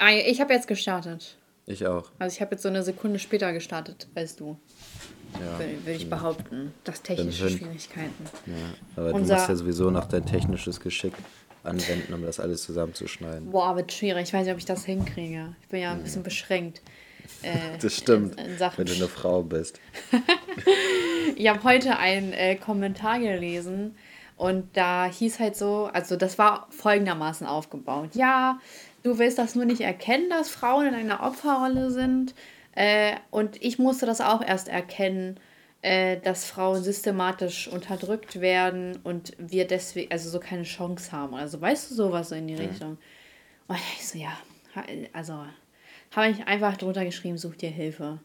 Ah, Ich habe jetzt gestartet. Ich auch. Also ich habe jetzt so eine Sekunde später gestartet, weißt du. Ja, Würde würd ich behaupten. Das technische Schwierigkeiten. ja. Aber Unser- du musst ja sowieso noch dein technisches Geschick anwenden, um das alles zusammenzuschneiden. Boah, wird schwierig. Ich weiß nicht, ob ich das hinkriege. Ich bin ja ein bisschen beschränkt. Äh, Das stimmt, In, in wenn du eine Frau bist. Ich habe heute einen äh, Kommentar gelesen und da hieß halt so, also das war folgendermaßen aufgebaut. Ja, du willst das nur nicht erkennen, dass Frauen in einer Opferrolle sind. Äh, und ich musste das auch erst erkennen, äh, dass Frauen systematisch unterdrückt werden und wir deswegen, also so keine Chance haben. Also weißt du sowas so in die Richtung. Und ich so, ja, also habe ich einfach drunter geschrieben, such dir Hilfe.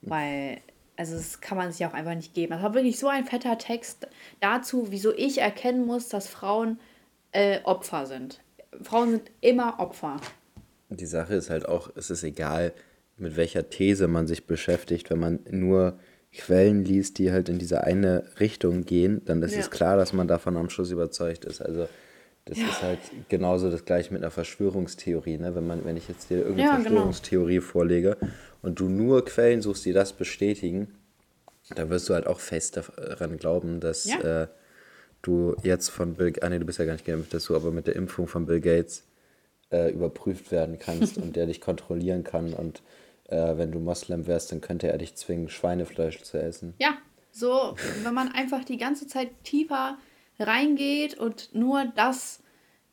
Weil, also das kann man sich auch einfach nicht geben. Das war wirklich so ein fetter Text dazu, wieso ich erkennen muss, dass Frauen äh, Opfer sind. Frauen sind immer Opfer. Die Sache ist halt auch, es ist egal, mit welcher These man sich beschäftigt, wenn man nur Quellen liest, die halt in diese eine Richtung gehen, dann ist Ja. es klar, dass man davon am Schluss überzeugt ist. Also das ist halt genauso das gleiche mit einer Verschwörungstheorie. Ne? Wenn, man, wenn ich jetzt dir irgendeine Ja, genau. Verschwörungstheorie vorlege und du nur Quellen suchst, die das bestätigen, dann wirst du halt auch fest daran glauben, dass Ja. äh, du jetzt von Bill, ah nee, du bist ja gar nicht geimpft, dass du aber mit der Impfung von Bill Gates äh, überprüft werden kannst und der dich kontrollieren kann und äh, wenn du Moslem wärst, dann könnte er dich zwingen, Schweinefleisch zu essen. Ja, so, wenn man einfach die ganze Zeit tiefer reingeht und nur das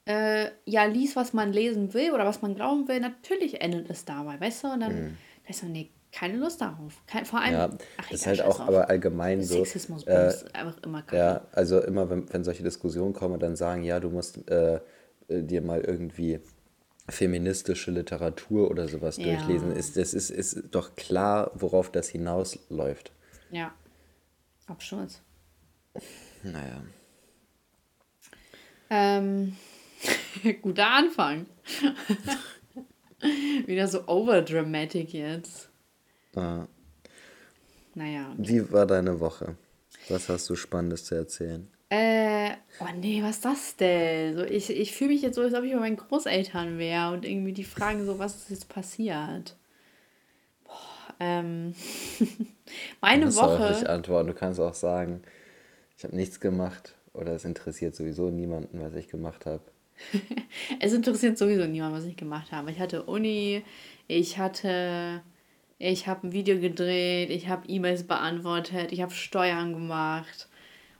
äh, ja liest, was man lesen will oder was man glauben will, natürlich endet es dabei, weißt du? Und dann da ist man, nee, keine Lust darauf. Kein, vor allem, Ja, ach, das ist halt auch drauf. aber allgemein so. Sexismus äh, einfach immer kacke. Ja, also immer, wenn, wenn solche Diskussionen kommen, dann sagen, ja, du musst äh, äh, dir mal irgendwie feministische Literatur oder sowas Ja. durchlesen. Ist, das ist, ist doch klar, worauf das hinausläuft. Ja. Absturz. Naja. Ähm, guter Anfang. Wieder so overdramatic jetzt. Naja. wie war deine Woche? Was hast du Spannendes zu erzählen? Äh, oh nee, was ist das denn? So, ich ich fühle mich jetzt so, als ob ich bei meinen Großeltern wäre und irgendwie die fragen so, was ist jetzt passiert? Boah, ähm, meine Du musst auch nicht Woche. antworten. Du kannst auch sagen, ich habe nichts gemacht oder es interessiert sowieso niemanden, was ich gemacht habe. Es interessiert sowieso niemand, was ich gemacht habe. Ich hatte Uni, ich hatte, ich habe ein Video gedreht, ich habe E-Mails beantwortet, ich habe Steuern gemacht.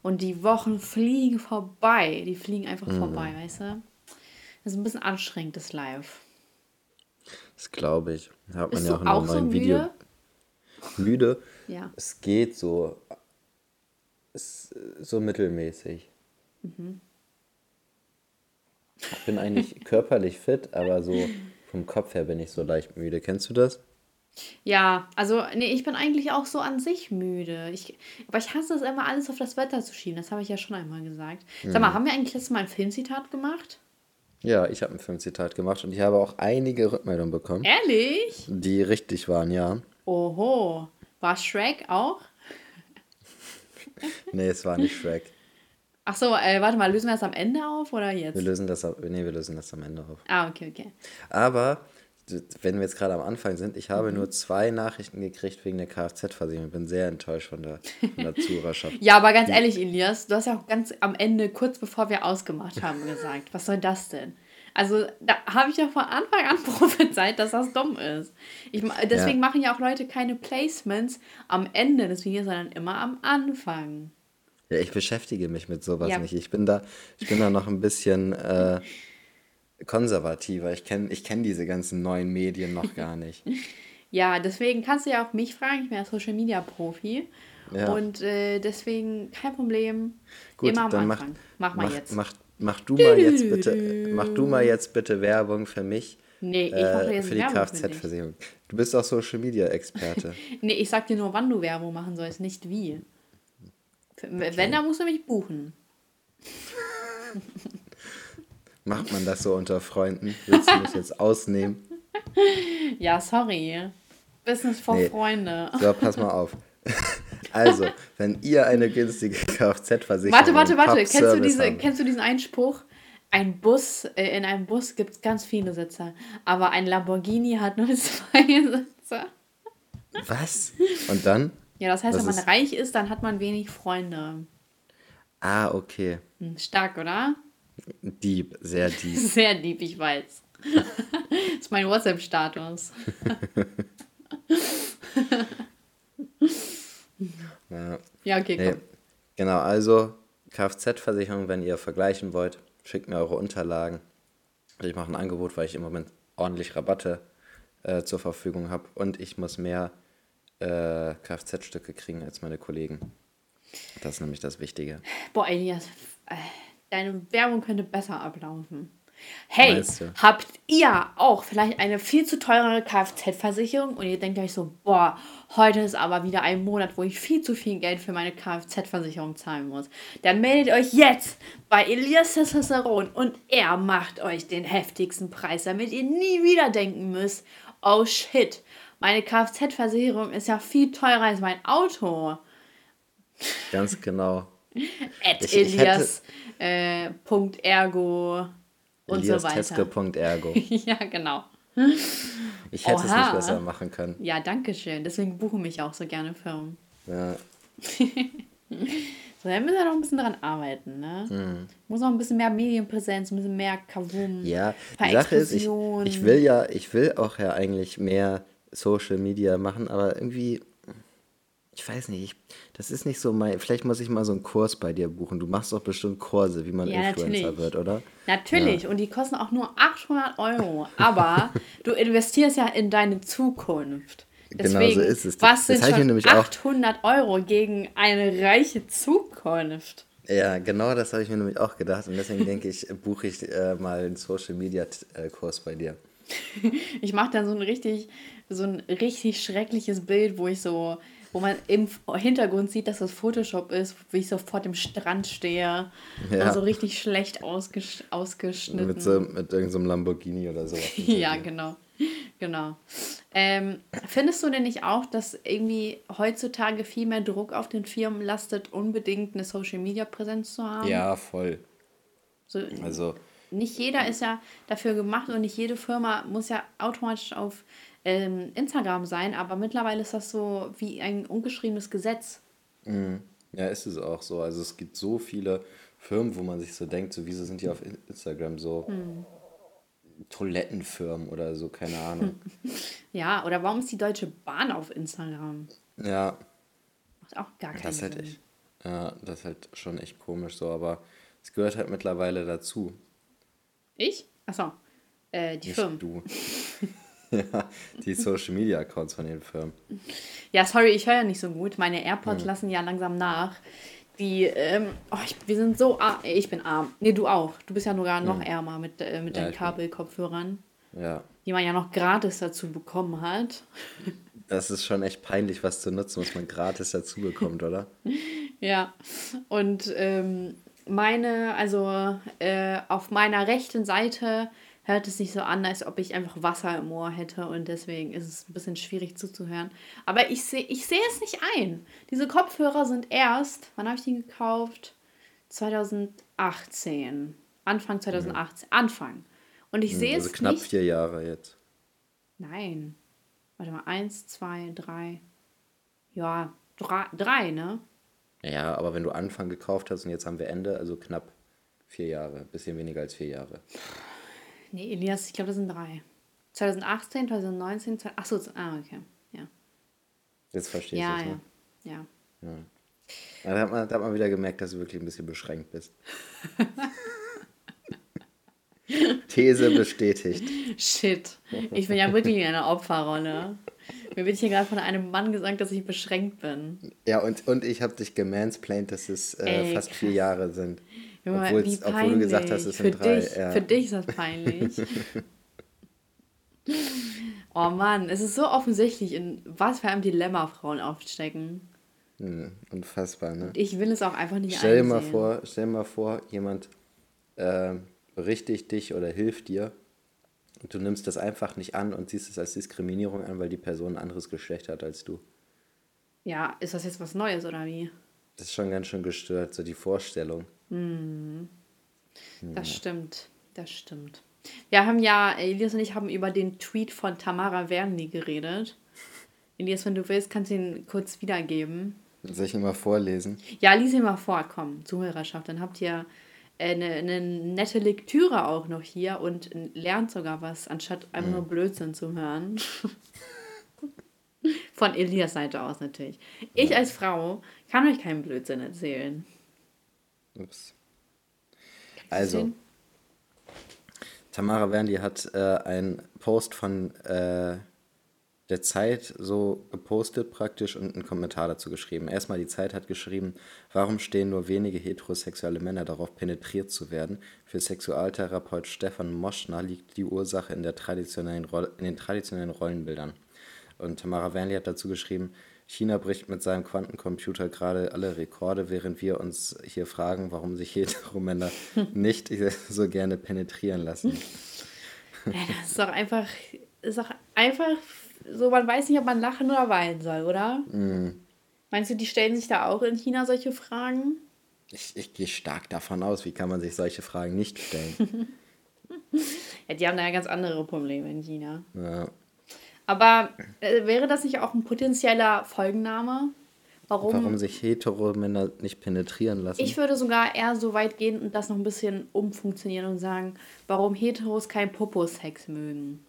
Und die Wochen fliegen vorbei. Die fliegen einfach Mhm. vorbei, weißt du? Das ist ein bisschen anstrengend, das Live. Das glaube ich. Hat man Bist ja auch in einem auch so müde? Video. Müde? Ja. Es geht so. Es, so mittelmäßig. Mhm. Ich bin eigentlich körperlich fit, aber so vom Kopf her bin ich so leicht müde. Kennst du das? Ja, also, nee, ich bin eigentlich auch so an sich müde. Ich, aber ich hasse es immer, alles auf das Wetter zu schieben. Das habe ich ja schon einmal gesagt. Sag Mhm. mal, haben wir eigentlich letztes Mal ein Filmzitat gemacht? Ja, ich habe ein Filmzitat gemacht und ich habe auch einige Rückmeldungen bekommen, Ehrlich? die richtig waren, ja. Oho. War Shrek auch? Nee, es war nicht Shrek. Ach so, äh, warte mal, lösen wir das am Ende auf oder jetzt? Wir lösen das, ab- nee, wir lösen das am Ende auf. Ah, okay, okay. Aber, wenn wir jetzt gerade am Anfang sind, ich Mhm. habe nur zwei Nachrichten gekriegt wegen der Kfz-Versicherung. Ich bin sehr enttäuscht von der, von der Zuhörerschaft. Ja, aber ganz ehrlich, Elias, du hast ja auch ganz am Ende, kurz bevor wir ausgemacht haben, gesagt, was soll das denn? Also, da habe ich ja von Anfang an prophezeit, dass das dumm ist. Ich, deswegen Ja. machen ja auch Leute keine Placements am Ende des Videos, sondern immer am Anfang. Ja, ich beschäftige mich mit sowas Ja. nicht. Ich bin da, ich bin da noch ein bisschen äh, konservativer. Ich kenne ich kenn diese ganzen neuen Medien noch gar nicht. Ja, deswegen kannst du ja auch mich fragen, ich bin ja Social Media Profi. Ja. Und äh, deswegen kein Problem. Gut, immer am dann mach, Anfang. Mach, mal mach, jetzt. Mach, mach du mal jetzt bitte, mach du mal jetzt bitte Werbung für mich. Nee, ich mache Äh, jetzt für die Werbung für dich. Kfz-Versicherung. Du bist auch Social Media Experte. Nee, ich sag dir nur, wann du Werbung machen sollst, nicht wie. Für- Wenn, dann musst du mich buchen. Macht man das so unter Freunden? Willst du mich jetzt ausnehmen? Ja, sorry. Business for Nee. Freunde. So, pass mal auf. Also, wenn ihr eine günstige Kfz-Versicherung Warte, warte, warte. Kennst du, diese, haben- kennst du diesen Einspruch? Ein Bus, äh, in einem Bus gibt es ganz viele Sitze, aber ein Lamborghini hat nur zwei Sitze. Was? Und dann? Ja, das heißt, Was wenn man ist- reich ist, dann hat man wenig Freunde. Ah, okay. Hm, Stark, oder? Dieb, sehr deep. Sehr lieb, ich weiß. das ist mein WhatsApp-Status. Ja. Ja, okay, Nee. komm. Genau, also Kfz-Versicherung, wenn ihr vergleichen wollt, schickt mir eure Unterlagen. Ich mache ein Angebot, weil ich im Moment ordentlich Rabatte äh, zur Verfügung habe und ich muss mehr äh, Kfz-Stücke kriegen als meine Kollegen. Das ist nämlich das Wichtige. Boah, Elias, äh, deine Werbung könnte besser ablaufen. Hey, Meinst du? habt ihr auch vielleicht eine viel zu teure Kfz-Versicherung und ihr denkt euch so, boah, heute ist aber wieder ein Monat, wo ich viel zu viel Geld für meine Kfz-Versicherung zahlen muss. Dann meldet euch jetzt bei Elias Testosteron und er macht euch den heftigsten Preis, damit ihr nie wieder denken müsst, oh shit, meine Kfz-Versicherung ist ja viel teurer als mein Auto. Ganz genau. At Ich- ich Elias, äh, Punkt Ergo und so weiter. Elias-Teske.ergo. ja, genau. Ich hätte es Oha. nicht besser machen können. Ja, danke schön. Deswegen buchen mich auch so gerne Firmen. Ja, So, da müssen wir noch ein bisschen dran arbeiten, ne? Muss noch ein bisschen mehr Medienpräsenz, ein bisschen mehr Kavum. Mhm. ja die Sache ist, ich, ich will ja, ich will auch ja eigentlich mehr Social Media machen, aber irgendwie, ich weiß nicht, ich, das ist nicht so mein, vielleicht muss ich mal so einen Kurs bei dir buchen. Du machst doch bestimmt Kurse, wie man Ja, Influencer natürlich. wird, oder? Natürlich, und die kosten auch nur 800 Euro. Aber du investierst ja in deine Zukunft. Genau Deswegen, so ist es. was Das sind hab ich mir schon nämlich auch- 800 Euro gegen eine reiche Zukunft? Ja, genau das habe ich mir nämlich auch gedacht und deswegen denke ich, buche ich äh, mal einen Social Media äh, Kurs bei dir. Ich mache dann so ein richtig, so ein richtig schreckliches Bild, wo ich so, wo man im Hintergrund sieht, dass das Photoshop ist, wie ich so vor dem Strand stehe Ja. und so richtig schlecht ausgesch ausgeschnitten. Mit, so, mit irgendeinem so Lamborghini oder sowas. ja, genau. Genau. Ähm, findest du denn nicht auch, dass irgendwie heutzutage viel mehr Druck auf den Firmen lastet, unbedingt eine Social Media Präsenz zu haben? Ja, voll. So, Also, nicht jeder ist ja dafür gemacht und nicht jede Firma muss ja automatisch auf ähm, Instagram sein, aber mittlerweile ist das so wie ein ungeschriebenes Gesetz. ja, ist es auch so. Also es gibt so viele Firmen, wo man sich so denkt, so wieso sind die auf In- Instagram so Toilettenfirmen oder so, keine Ahnung. Ja, oder warum ist die Deutsche Bahn auf Instagram? ja, Macht auch gar keinen das ist halt Sinn. echt, ja, das ist halt schon echt komisch so, aber es gehört halt mittlerweile dazu. Ich? Achso, äh, die Nicht Firmen. du. ja, die Social Media Accounts von den Firmen. Ja, sorry, ich höre ja nicht so gut. Meine AirPods lassen ja langsam nach. Die, ähm, oh, ich, wir sind so arm. Ich bin arm. Nee, du auch. Du bist ja sogar noch ärmer mit, äh, mit Ja, deinen Kabelkopfhörern, Ja, die man ja noch gratis dazu bekommen hat. das ist schon echt peinlich, was zu nutzen, was man gratis dazu bekommt, oder? Ja, und ähm, meine, also äh, auf meiner rechten Seite hört es sich so an, als ob ich einfach Wasser im Ohr hätte und deswegen ist es ein bisschen schwierig zuzuhören. Aber ich sehe ich seh es nicht ein. Diese Kopfhörer sind erst, wann habe ich die gekauft? 2018. Anfang 2018. Anfang. Und ich sehe also es knapp nicht. vier Jahre jetzt. Nein. Warte mal, eins, zwei, drei. Ja, drei, drei ne? Ja, aber wenn du Anfang gekauft hast und jetzt haben wir Ende, also knapp vier Jahre, bisschen weniger als vier Jahre. Nee, Elias, ich glaube, das sind drei. 2018, 2019, 20, ach so, ah, okay. Ja, Jetzt verstehst ja, du es, ja. ne? ja. Ja, Da hat, man, da hat man wieder gemerkt, dass du wirklich ein bisschen beschränkt bist. These bestätigt. Shit. Ich bin ja wirklich in einer Opferrolle. Mir wird hier gerade von einem Mann gesagt, dass ich beschränkt bin. Ja, und, und ich habe dich gemansplained, dass es äh, Ey, fast krass. vier Jahre sind. Junge, Obwohl's- wie obwohl peinlich. du gesagt hast, es für sind drei, Dich, ja. Für dich ist das peinlich. oh Mann, es ist so offensichtlich, in was für einem Dilemma Frauen aufstecken. Hm, unfassbar, ne? Ich will es auch einfach nicht Stell dir mal einsehen. vor, stell dir mal vor, jemand äh, berichtigt dich oder hilft dir und du nimmst das einfach nicht an und siehst es als Diskriminierung an, weil die Person ein anderes Geschlecht hat als du. Ja, ist das jetzt was Neues oder wie? Das ist schon ganz schön gestört, so die Vorstellung. Das stimmt. Das stimmt. Wir haben ja, Elias und ich haben über den Tweet von Tamara Wernli geredet. Elias, wenn du willst, kannst du ihn kurz wiedergeben. Soll ich ihn mal vorlesen? Ja, lies ihn mal vor, komm, Zuhörerschaft. Dann habt ihr eine, eine nette Lektüre auch noch hier und lernt sogar was, anstatt einfach nur Blödsinn zu hören. Von Elias Seite aus natürlich. Ich als Frau kann euch keinen Blödsinn erzählen. Ups. Also, Tamara Wernli hat äh, einen Post von äh, der Zeit so gepostet praktisch und einen Kommentar dazu geschrieben. Erstmal die Zeit hat geschrieben, warum stehen nur wenige heterosexuelle Männer darauf, penetriert zu werden? Für Sexualtherapeut Stefan Moschner liegt die Ursache in, der traditionellen in den traditionellen Rollenbildern. Und Tamara Wernli hat dazu geschrieben, China bricht mit seinem Quantencomputer gerade alle Rekorde, während wir uns hier fragen, warum sich Heteromänner nicht so gerne penetrieren lassen. Ja, das ist doch einfach, ist doch einfach so, man weiß nicht, ob man lachen oder weinen soll, oder? Mm. Meinst du, die stellen sich da auch in China solche Fragen? Ich, ich gehe stark davon aus, wie kann man sich solche Fragen nicht stellen? ja, die haben da ja ganz andere Probleme in China. Ja. Aber äh, wäre das nicht auch ein potenzieller Folgenname? Warum? Warum sich Heteromänner nicht penetrieren lassen? Ich würde sogar eher so weit gehen und das noch ein bisschen umfunktionieren und sagen, warum Heteros kein Popo-Sex mögen.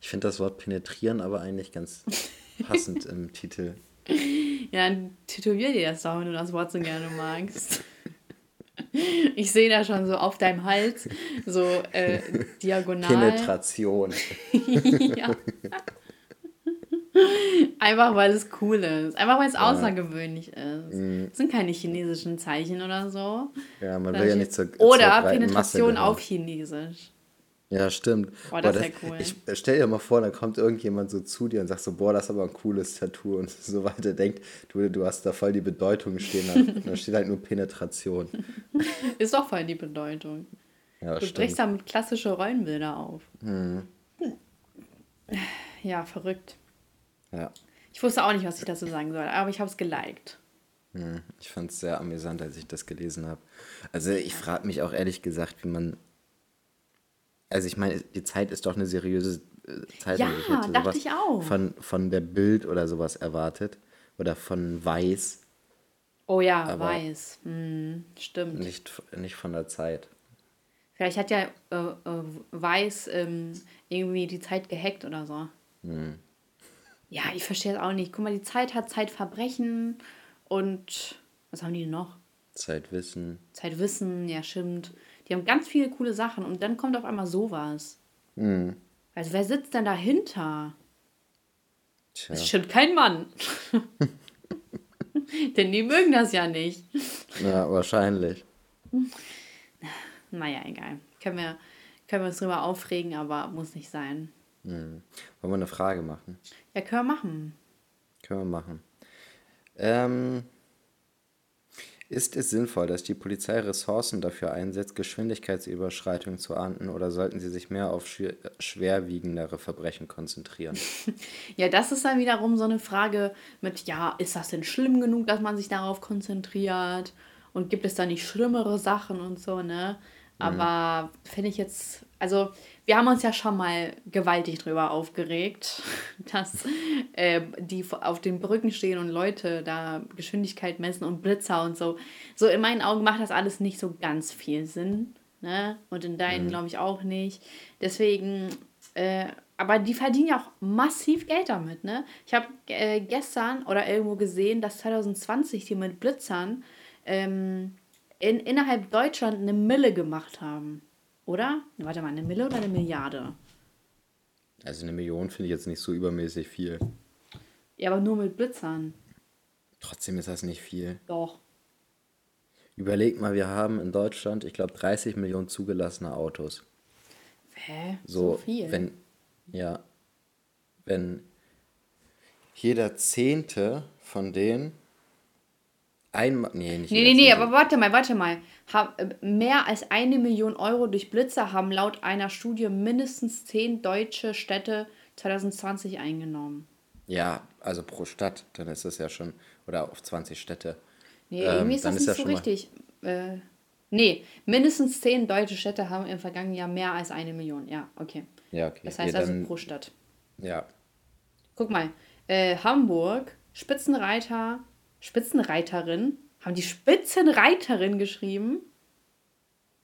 Ich finde das Wort penetrieren aber eigentlich ganz passend im Titel. Ja, dann tätowier dir das doch, wenn du das Wort so gerne magst. Ich sehe da schon so auf deinem Hals, so äh, diagonal. Penetration. ja. Einfach weil es cool ist. Einfach weil es außergewöhnlich ist. Mhm. Das sind keine chinesischen Zeichen oder so. Ja, man will ja nicht zur Oder zur Penetration auf Chinesisch. Ja, stimmt. Boah, das Boah, wär cool. Ich stell dir mal vor, dann kommt irgendjemand so zu dir und sagt so, boah, das ist aber ein cooles Tattoo und so weiter. Denkt, du, du hast da voll die Bedeutung stehen. Da, da steht halt nur Penetration. Ist doch voll die Bedeutung. Ja, Du stimmt. brichst damit klassische Rollenbilder auf. Mhm. Ja, verrückt. Ja. Ich wusste auch nicht, was ich dazu sagen soll, aber ich habe es geliked. Mhm. Ich fand es sehr amüsant, als ich das gelesen habe. Also ich frage mich auch ehrlich gesagt, wie man. Also ich meine, die Zeit ist doch eine seriöse äh, Zeitung. Ja, ich hätte dachte ich auch. Von, von der Bild oder sowas erwartet. Oder von Weiß. Oh ja, Aber- weiß. Hm, stimmt. Nicht, nicht von der Zeit. Vielleicht hat ja äh, äh, Weiß ähm, irgendwie die Zeit gehackt oder so. Hm. Ja, ich verstehe es auch nicht. Guck mal, die Zeit hat Zeitverbrechen und was haben die noch? Zeitwissen. Zeitwissen, ja, stimmt. Die haben ganz viele coole Sachen und dann kommt auf einmal sowas. Mhm. Also, wer sitzt denn dahinter? Tja. Das ist bestimmt kein Mann. Denn die mögen das ja nicht. Ja, wahrscheinlich. Naja, egal. Können wir, können wir uns drüber aufregen, aber muss nicht sein. Mhm. Wollen wir eine Frage machen? Ja, können wir machen. Können wir machen. Ähm, ist es sinnvoll, dass die Polizei Ressourcen dafür einsetzt, Geschwindigkeitsüberschreitungen zu ahnden, oder sollten sie sich mehr auf schwer, schwerwiegendere Verbrechen konzentrieren? Ja, das ist dann wiederum so eine Frage mit, ja, ist das denn schlimm genug, dass man sich darauf konzentriert? Und gibt es da nicht schlimmere Sachen und so, ne? Aber finde ich jetzt, also wir haben uns ja schon mal gewaltig drüber aufgeregt, dass äh, die auf den Brücken stehen und Leute da Geschwindigkeit messen und Blitzer und so. So in meinen Augen macht das alles nicht so ganz viel Sinn, ne? Und in deinen glaube ich auch nicht. Deswegen äh, aber die verdienen ja auch massiv Geld damit, ne? Ich habe äh, gestern oder irgendwo gesehen, dass 2020 die mit Blitzern ähm, in, innerhalb Deutschland eine Mille gemacht haben. Oder? Warte mal, eine Mille oder eine Milliarde? Also eine Million finde ich jetzt nicht so übermäßig viel. Ja, aber nur mit Blitzern. Trotzdem ist das nicht viel. Doch. Überleg mal, wir haben in Deutschland, ich glaube, 30 Millionen zugelassene Autos. Hä? So, So, viel. wenn, ja, wenn jeder Zehnte von denen einmal, nee, nicht Nee, nee, nee, aber warte mal, warte mal. Mehr als eine Million Euro durch Blitzer haben laut einer Studie mindestens zehn deutsche Städte 2020 eingenommen. Ja, also pro Stadt, dann ist das ja schon, oder auf 20 Städte. Nee, Ähm, irgendwie ist das ist nicht ja so richtig. Äh, nee, mindestens zehn deutsche Städte haben im vergangenen Jahr mehr als eine Million. Ja, okay. Ja, okay. Das heißt Ja, also dann- pro Stadt. Ja. Guck mal, äh, Hamburg, Spitzenreiter, Spitzenreiterin, haben die Spitzenreiterin geschrieben?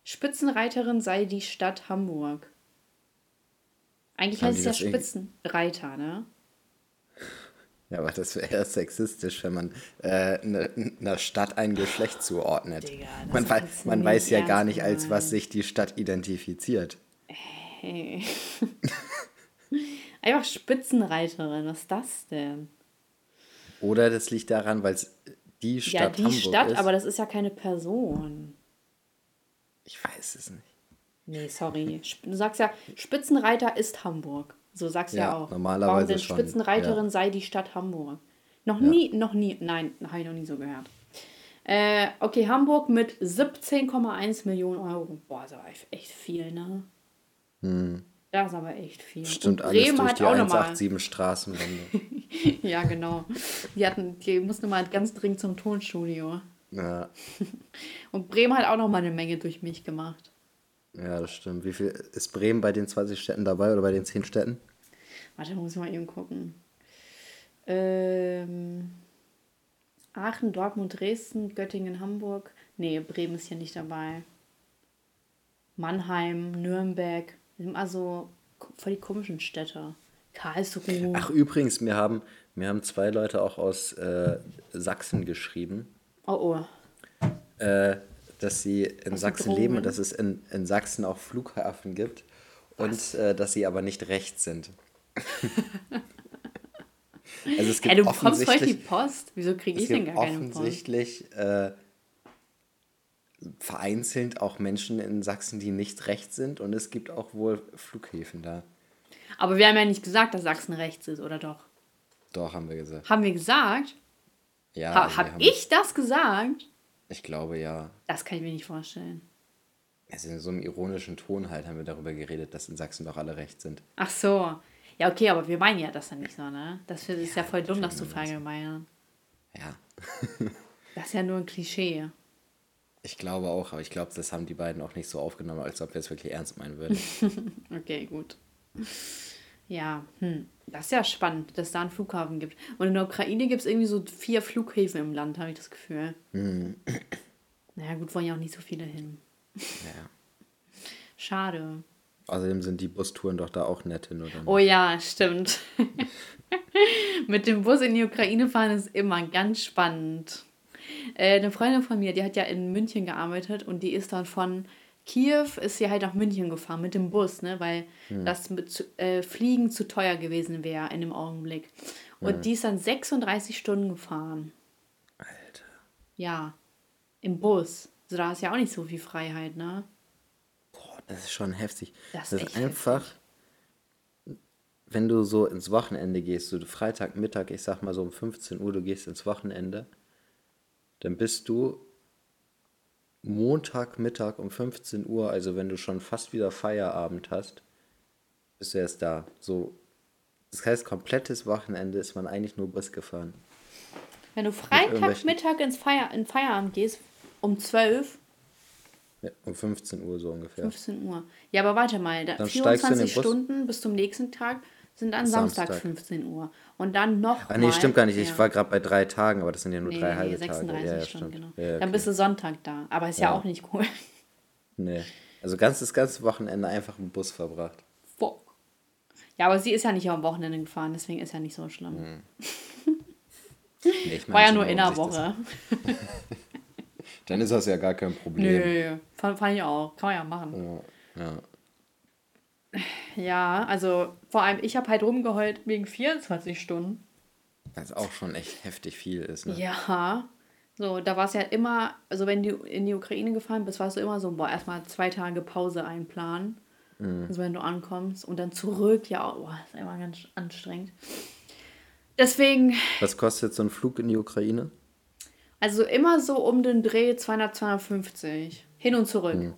Spitzenreiterin sei die Stadt Hamburg. Eigentlich Haben heißt es ja Spitzenreiter, ne? Ja, aber das wäre eher sexistisch, wenn man äh, ne- einer Stadt ein Geschlecht zuordnet. Digga, man wei man weiß ja gar nicht, als was sich die Stadt identifiziert. Hey. Einfach Spitzenreiterin, was ist das denn? Oder das liegt daran, weil es die Stadt ja, die Hamburg Stadt, ist. aber das ist ja keine Person. ich weiß es nicht. Nee, sorry. Du sagst ja, Spitzenreiter ist Hamburg. So sagst du ja, Ja, auch. normalerweise Warum denn schon, Spitzenreiterin sei die Stadt Hamburg? Noch nie, noch nie, nein, habe ich noch nie so gehört. Äh, okay, Hamburg mit 17,1 Millionen Euro. Boah, aber echt viel, ne? Das ist aber echt viel. Stimmt alles Bremen durch die auch nochmal. 187 Straßenwände. Ja, genau. Die, hatten, die mussten mal ganz dringend zum Tonstudio. ja, Und Bremen hat auch noch mal eine Menge durch mich gemacht. ja, das stimmt. Wie viel ist Bremen bei den 20 Städten dabei oder bei den 10 Städten? Warte, muss ich mal eben gucken. Ähm, Aachen, Dortmund, Dresden, Göttingen, Hamburg. Nee, Bremen ist hier nicht dabei. Mannheim, Nürnberg. Also voll die komischen Städte. Karlsruhe. Ach, übrigens, mir haben, mir haben zwei Leute auch aus äh, Sachsen geschrieben. Oh, oh. äh, dass sie in Sachsen leben und dass es in, in Sachsen auch Flughafen gibt und äh, dass sie aber nicht rechts sind. also es gibt Ey, du bekommst voll die Post. Wieso kriege ich denn gar keine Post? offensichtlich äh, vereinzelt auch Menschen in Sachsen, die nicht rechts sind und es gibt auch wohl Flughäfen da. Aber wir haben ja nicht gesagt, dass Sachsen rechts ist, oder doch? Doch, haben wir gesagt. Haben wir gesagt? Ja, Ha, also hab ich das gesagt? Ich glaube ja. Das kann ich mir nicht vorstellen. Also in so einem ironischen Ton halt haben wir darüber geredet, dass in Sachsen doch alle rechts sind. Ach so. Ja, okay, aber wir meinen ja das dann nicht so, ne? Das ist ja, voll dumm, das zu verallgemeinern. Ja. Das ist ja nur ein Klischee. Ich glaube auch, aber ich glaube, das haben die beiden auch nicht so aufgenommen, als ob wir es wirklich ernst meinen würden. Okay, gut. Ja, hm. Das ist ja spannend, dass es da einen Flughafen gibt. Und in der Ukraine gibt es irgendwie so vier Flughäfen im Land, habe ich das Gefühl. Naja, gut, wollen ja auch nicht so viele hin. ja. Schade. Außerdem sind die Bustouren doch da auch nett hin, oder? nicht? Oh ja, stimmt. Mit dem Bus in die Ukraine fahren ist immer ganz spannend. Äh, eine Freundin von mir, die hat ja in München gearbeitet und die ist dann von Kiew, ist sie halt nach München gefahren mit dem Bus, ne, weil das mit, äh, Fliegen zu teuer gewesen wäre in dem Augenblick. Und die ist dann 36 Stunden gefahren. Alter. Ja, im Bus. Also da ist ja auch nicht so viel Freiheit, ne? Boah, das ist schon heftig. Das Das, ist einfach, wenn du so ins Wochenende gehst, so Freitagmittag, ich sag mal so um 15 Uhr, du gehst ins Wochenende, dann bist du Montagmittag um 15 Uhr, also wenn du schon fast wieder Feierabend hast, bist du erst da. So, das heißt, komplettes Wochenende ist man eigentlich nur Bus gefahren. Wenn du Freitagmittag ins Feier, in Feierabend gehst, um 12 Ja, um 15 Uhr so ungefähr. 15 Uhr. Ja, aber warte mal, da Dann steigst du in den 24 Bus. Stunden bis zum nächsten Tag sind dann Samstag, Samstag. 15 Uhr. Und dann noch Ah, nee, mal, stimmt gar nicht. Ich ja. war gerade bei drei Tagen, aber das sind ja nur nee, drei nee, halbe 36 Tage. Ja, Stunden, genau. Ja, ja, Dann okay. bist du Sonntag da. Aber ist ja, auch nicht cool. Nee. Also ganz das ganze Wochenende einfach im Bus verbracht. Fuck. Ja, aber sie ist ja nicht am Wochenende gefahren, deswegen ist ja nicht so schlimm. Nee, ich War ja nur in der das- Woche. Dann ist das ja gar kein Problem. Nö, fand, fand ich auch. Kann man ja machen. Ja. Ja, also vor allem, ich habe halt rumgeheult wegen 24 Stunden. Was auch schon echt heftig viel ist. Ne? Ja, so, da war es ja immer, also wenn du in die Ukraine gefahren bist, warst du immer so, boah, erstmal zwei Tage Pause einplanen. Also wenn du ankommst und dann zurück, ja, oh, boah, ist immer ganz anstrengend. Deswegen, Was kostet so ein Flug in die Ukraine? also immer so um den Dreh 200, 250. Hin und zurück.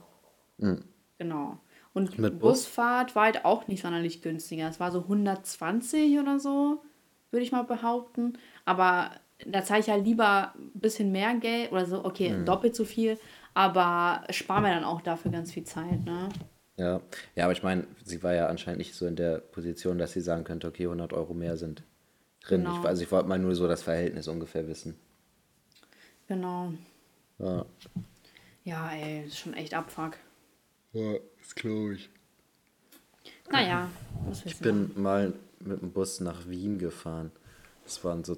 Genau. Und Mit Bus? Busfahrt war halt auch nicht sonderlich günstiger. Es war so 120 oder so, würde ich mal behaupten. Aber da zahle ich ja lieber ein bisschen mehr Geld oder so, okay, doppelt so viel. aber sparen wir dann auch dafür ganz viel Zeit, ne? Ja, ja, aber ich meine, sie war ja anscheinend nicht so in der Position, dass sie sagen könnte, okay, 100 Euro mehr sind drin. Genau. Ich, also ich wollte mal nur so das Verhältnis ungefähr wissen. Genau. Ja, Ja, ey, das ist schon echt Abfuck. Ja das glaube ich. Naja, was Ich du machen? bin mal mit dem Bus nach Wien gefahren. Das waren so,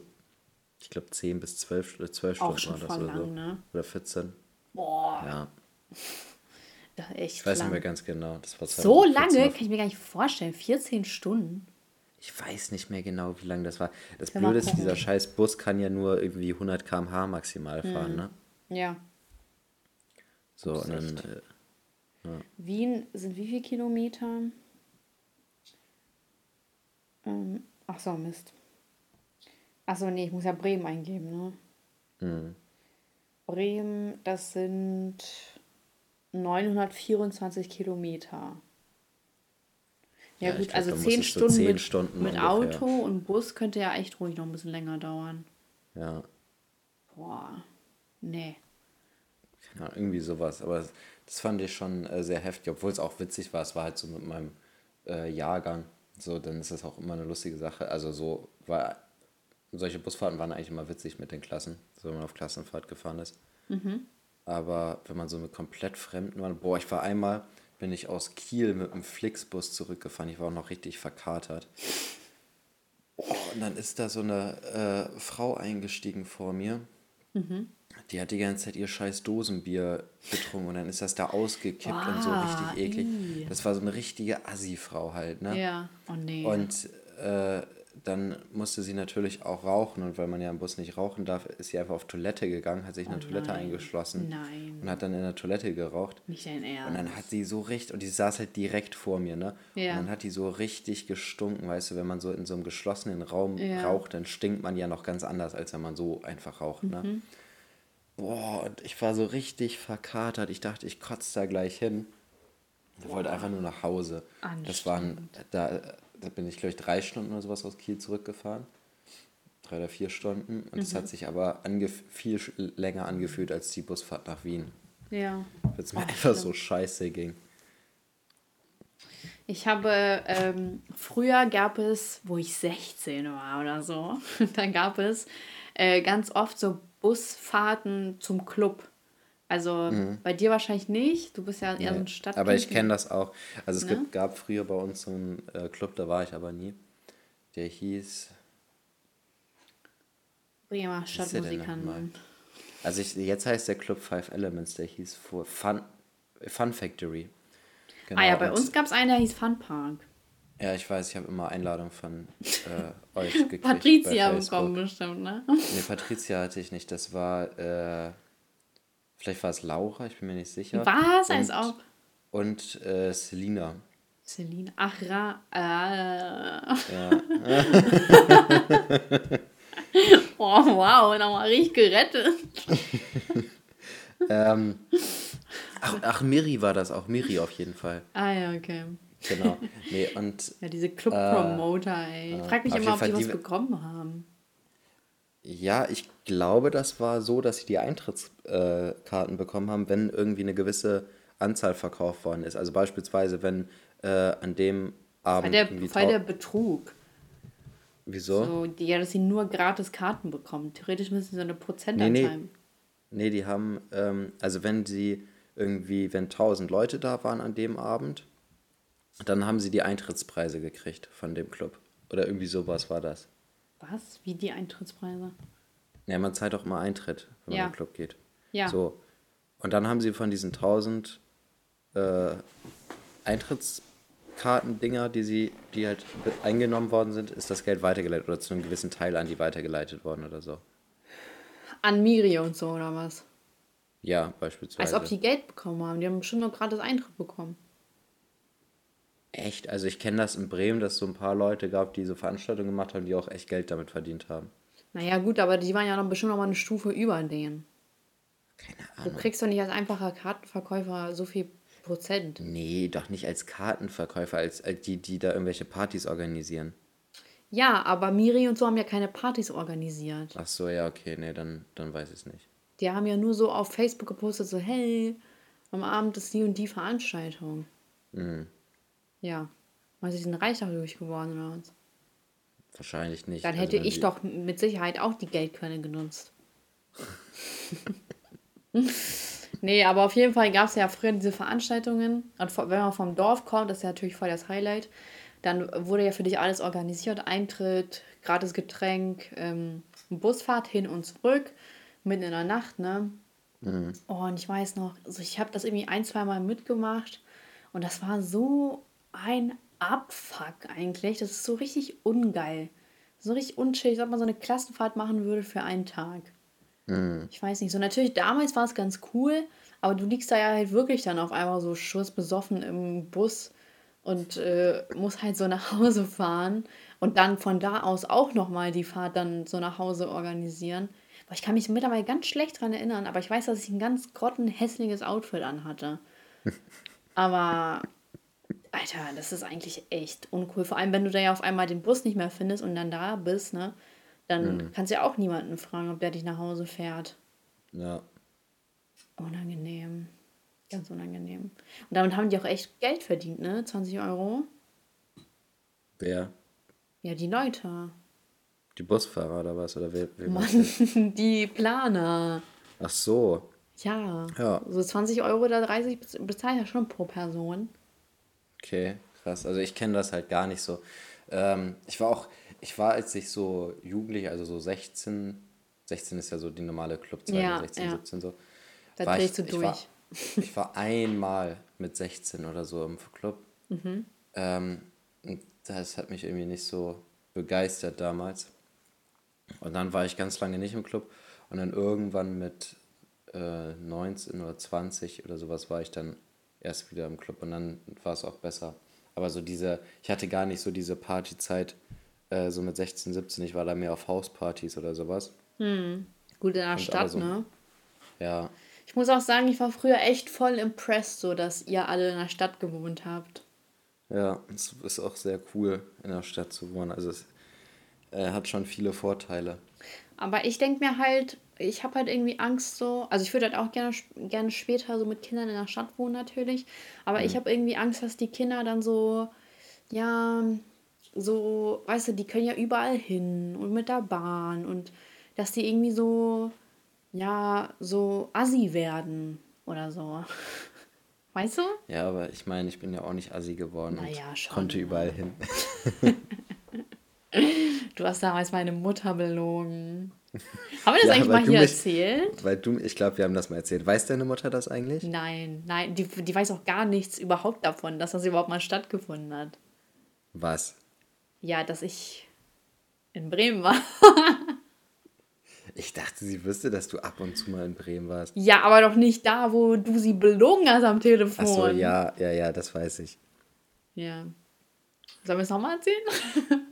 ich glaube, 10 bis 12, oder 12 Auch Stunden schon war das voll oder so. lang, ne? Oder 14. Boah, Ja, echt ich weiß lang. nicht mehr ganz genau. Das war So 2014 lange auf- kann ich mir gar nicht vorstellen. 14 Stunden. Ich weiß nicht mehr genau, wie lange das war. Das Blöde ist, gucken. dieser scheiß Bus kann ja nur irgendwie 100 km/h maximal fahren, ne? Ja. So, und dann, äh, Wien sind wie viele Kilometer? Ähm, ach so, Mist. Ach so, nee, ich muss ja Bremen eingeben, ne? mh. Bremen, das sind 924 Kilometer. Ja, Ja, gut, glaub, also dann 10 musstest du Stunden 10 mit, Stunden mit. Auto und Bus könnte ja echt ruhig noch ein bisschen länger dauern. ja, Boah, nee. Ahnung, irgendwie sowas. Aber das, fand ich schon äh, sehr heftig, obwohl es auch witzig war. Es war halt so mit meinem äh, Jahrgang. So, dann ist das auch immer eine lustige Sache. Also so war solche Busfahrten waren eigentlich immer witzig mit den Klassen, so wenn man auf Klassenfahrt gefahren ist. Aber wenn man so mit komplett Fremden war, boah, ich war einmal, bin ich aus Kiel mit einem Flixbus zurückgefahren. Ich war auch noch richtig verkatert. Oh, und dann ist da so eine äh, Frau eingestiegen vor mir. Die hat die ganze Zeit ihr scheiß Dosenbier getrunken und dann ist das da ausgekippt und so Boah, richtig eklig. ih. Das war so eine richtige Assi-Frau halt, ne? Ja, oh nee. Und äh, dann musste sie natürlich auch rauchen und weil man ja im Bus nicht rauchen darf, ist sie einfach auf Toilette gegangen, hat sich in der Toilette Oh nein. eingeschlossen Nein. und hat dann in der Toilette geraucht. Nicht dein Ernst. Und dann hat sie so richtig, und die saß halt direkt vor mir, ne? Ja. Und dann hat die so richtig gestunken, weißt du, wenn man so in so einem geschlossenen Raum Ja. raucht, dann stinkt man ja noch ganz anders, als wenn man so einfach raucht, ne? Mhm. Boah, und ich war so richtig verkatert. Ich dachte, ich kotze da gleich hin. Ich wollte einfach nur nach Hause. Das waren, da, da bin ich, glaube ich, drei Stunden oder sowas aus Kiel zurückgefahren. Drei oder vier Stunden. Und es Mhm. hat sich aber viel länger angefühlt als die Busfahrt nach Wien. ja. Weil es mir einfach so scheiße ging. Ich habe, ähm, früher gab es, wo ich 16 war oder so, dann gab es äh, ganz oft so Busfahrten zum Club. Also bei dir wahrscheinlich nicht, du bist ja eher so ein Stadtkind. Mhm. Aber ich kenne das auch. Also es Ne? gibt, gab früher bei uns so einen äh, Club, da war ich aber nie. Der hieß, Bremer Stadtmusikanten. also ich, jetzt heißt der Club Five Elements, der hieß vor Fun, Fun Factory. Genau, Ah ja, bei und- uns gab es einen, der hieß Fun Park. Ja, ich weiß, ich habe immer Einladungen von äh, euch gekriegt. Patricia bei bekommen bestimmt, ne? Nee, Patricia hatte ich nicht. Das war, äh, vielleicht war es Laura, ich bin mir nicht sicher. Was? Und, Als ob. Und äh, Selina. Celine. Ach, Ra. Äh. Ja. Oh, wow, nochmal richtig gerettet. ähm, ach, ach, Miri war das auch. Miri auf jeden Fall. Ah ja, okay. Genau. Nee, und Ja, diese Club-Promoter, ey. Ich frag mich immer, ob die Fall was die- bekommen haben. Ja, ich glaube, das war so, dass sie die Eintrittskarten bekommen haben, wenn irgendwie eine gewisse Anzahl verkauft worden ist. Also beispielsweise, wenn äh, an dem Abend der, irgendwie voll der Betrug. Wieso? So, die, ja, dass sie nur gratis Karten bekommen. Theoretisch müssen sie so eine Nee, Prozentanzahl. nee. Nee, die haben, ähm, also wenn sie irgendwie, wenn 1000 Leute da waren an dem Abend, dann haben sie die Eintrittspreise gekriegt von dem Club. Oder irgendwie sowas war das. Was? Wie die Eintrittspreise? Ja, man zahlt auch immer Eintritt, wenn man Ja. in den Club geht. Ja. So. Und dann haben sie von diesen 1000 äh, Eintrittskarten-Dinger, die sie, die halt eingenommen worden sind, ist das Geld weitergeleitet oder zu einem gewissen Teil an die weitergeleitet worden oder so. An Miri und so, oder was? Ja, Als beispielsweise. ob die Geld bekommen haben. Die haben bestimmt nur gratis Eintritt bekommen. Echt? Also ich kenne das in Bremen, dass es so ein paar Leute gab, die so Veranstaltungen gemacht haben, die auch echt Geld damit verdient haben. Naja, gut, aber die waren ja noch bestimmt noch mal eine Stufe über denen. Keine Du Ahnung. kriegst doch nicht als einfacher Kartenverkäufer so viel Prozent. Nee, doch nicht als Kartenverkäufer, als, als die, die da irgendwelche Partys organisieren. Ja, aber Miri und so haben ja keine Partys organisiert. Ach so, ja, okay, nee, dann, dann weiß ich es nicht. Die haben ja nur so auf Facebook gepostet, so, hey, am Abend ist die und die Veranstaltung. Mhm. Ja. Weil sie sind reich dadurch geworden oder was? Wahrscheinlich nicht. Dann Also hätte wenn ich die- doch mit Sicherheit auch die Geldquelle genutzt. nee, aber auf jeden Fall gab es ja früher diese Veranstaltungen. Und wenn man vom Dorf kommt, das ist ja natürlich voll das Highlight. Dann wurde ja für dich alles organisiert: Eintritt, gratis Getränk, ähm, Busfahrt hin und zurück, mitten in der Nacht, ne? Oh, und ich weiß noch, also ich habe das irgendwie ein, zwei Mal mitgemacht und das war so ein Abfuck eigentlich. Das ist so richtig ungeil. So richtig unschillig, als ob man so eine Klassenfahrt machen würde für einen Tag. Ich weiß nicht. So natürlich, damals war es ganz cool, aber du liegst da ja halt wirklich dann auf einmal so schussbesoffen im Bus und äh, musst halt so nach Hause fahren und dann von da aus auch nochmal die Fahrt dann so nach Hause organisieren. Boah, ich kann mich mittlerweile ganz schlecht dran erinnern, aber ich weiß, dass ich ein ganz grottenhässliches Outfit anhatte. Aber, Alter, das ist eigentlich echt uncool. Vor allem, wenn du da ja auf einmal den Bus nicht mehr findest und dann da bist, ne? Dann kannst du ja auch niemanden fragen, ob der dich nach Hause fährt. Ja. Unangenehm. Ganz unangenehm. Und damit haben die auch echt Geld verdient, ne? 20 Euro. Wer? Ja, die Leute. Die Busfahrer oder was? Oder wer, wer Mann, die Planer. Ach so. Ja. Ja. So 20 Euro oder 30 bez- bezahlt ja schon pro Person. Okay, krass. Also ich kenne das halt gar nicht so. Ähm, ich war auch, ich war, als ich so jugendlich, also so 16, 16 ist ja so die normale Clubzeit, Ja, 16, ja. 17 so. Da war drehst du ich, Ich war, durch. ich war einmal mit 16 oder so im Club. Mhm. Ähm, und das hat mich irgendwie nicht so begeistert damals. Und dann war ich ganz lange nicht im Club. Und dann irgendwann mit äh, 19 oder 20 oder sowas war ich dann erst wieder im Club. Und dann war es auch besser. Aber so diese, ich hatte gar nicht so diese Partyzeit, äh, so mit 16, 17. Ich war da mehr auf Hauspartys oder sowas. Gut in der aber Stadt, so- ne? Ja, Ich muss auch sagen, ich war früher echt voll impressed, so dass ihr alle in der Stadt gewohnt habt. ja, es ist auch sehr cool, in der Stadt zu wohnen. Also es äh, hat schon viele Vorteile. Aber ich denke mir halt, ich habe halt irgendwie Angst so, also ich würde halt auch gerne, gerne später so mit Kindern in der Stadt wohnen natürlich, aber ich habe irgendwie Angst, dass die Kinder dann so, ja, so, weißt du, die können ja überall hin und mit der Bahn und dass die irgendwie so, ja, so assi werden oder so. Weißt du? Ja, aber ich meine, ich bin ja auch nicht assi geworden Naja, und schon, konnte ne? überall hin. Du hast damals meine Mutter belogen. Haben wir das Ja, eigentlich mal hier mich- erzählt? Weil du, ich glaube, wir haben das mal erzählt. Weiß deine Mutter das eigentlich? Nein, nein, die, die weiß auch gar nichts überhaupt davon, dass das überhaupt mal stattgefunden hat. Was? Ja, dass ich in Bremen war. Ich dachte, sie wüsste, dass du ab und zu mal in Bremen warst. Ja, aber doch nicht da, wo du sie belogen hast am Telefon. Ach so, ja, ja, ja, das weiß ich. Ja. Sollen wir es nochmal erzählen?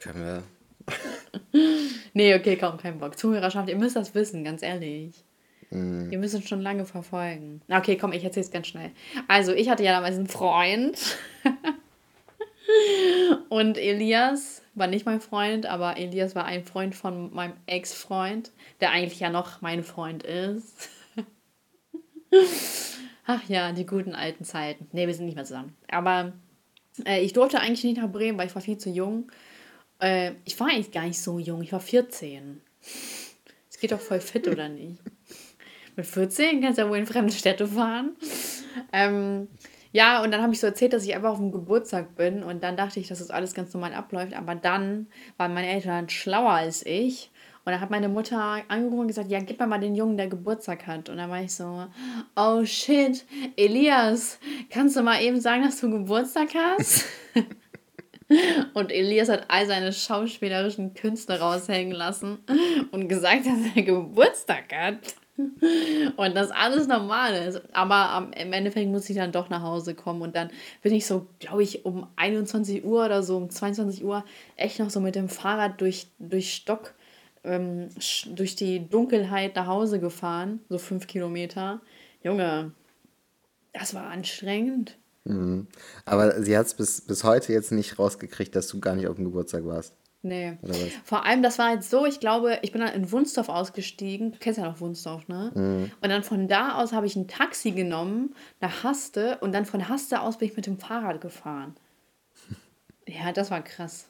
Können wir. nee, okay, komm, kein Bock. Zuhörerschaft, ihr müsst das wissen, ganz ehrlich. Mhm. Ihr müsst uns schon lange verfolgen. Okay, komm, ich erzähl's ganz schnell. Also, ich hatte ja damals einen Freund. Und Elias war nicht mein Freund, aber Elias war ein Freund von meinem Ex-Freund, der eigentlich ja noch mein Freund ist. Ach ja, die guten alten Zeiten. Ne, wir sind nicht mehr zusammen. Aber äh, ich durfte eigentlich nicht nach Bremen, weil ich war viel zu jung. Äh, ich war eigentlich gar nicht so jung, ich war 14. Es geht doch voll fit, oder nicht? Mit 14 kannst du ja wohl in fremde Städte fahren. Ähm, ja, und dann habe ich so erzählt, dass ich einfach auf dem Geburtstag bin. Und dann dachte ich, dass das alles ganz normal abläuft. Aber dann waren meine Eltern schlauer als ich. Und dann hat meine Mutter angerufen und gesagt, ja, gib mir mal den Jungen, der Geburtstag hat. Und dann war ich so, oh shit, Elias, kannst du mal eben sagen, dass du Geburtstag hast? Und Elias hat all seine schauspielerischen Künste raushängen lassen und gesagt, dass er Geburtstag hat. Und das alles normal ist. Aber im Endeffekt muss ich dann doch nach Hause kommen. Und dann bin ich so, glaube ich, um 21 Uhr oder so, um 22 Uhr, echt noch so mit dem Fahrrad durch, durch Stock, ähm, durch die Dunkelheit nach Hause gefahren. So fünf Kilometer. Junge, das war anstrengend. Aber sie hat es bis, bis heute jetzt nicht rausgekriegt, dass du gar nicht auf dem Geburtstag warst. Nee. Vor allem, das war jetzt so, ich glaube, ich bin dann in Wunsdorf ausgestiegen. Du kennst ja noch Wunsdorf, ne? Mhm. Und dann von da aus habe ich ein Taxi genommen nach Haste und dann von Haste aus bin ich mit dem Fahrrad gefahren. Ja, das war krass.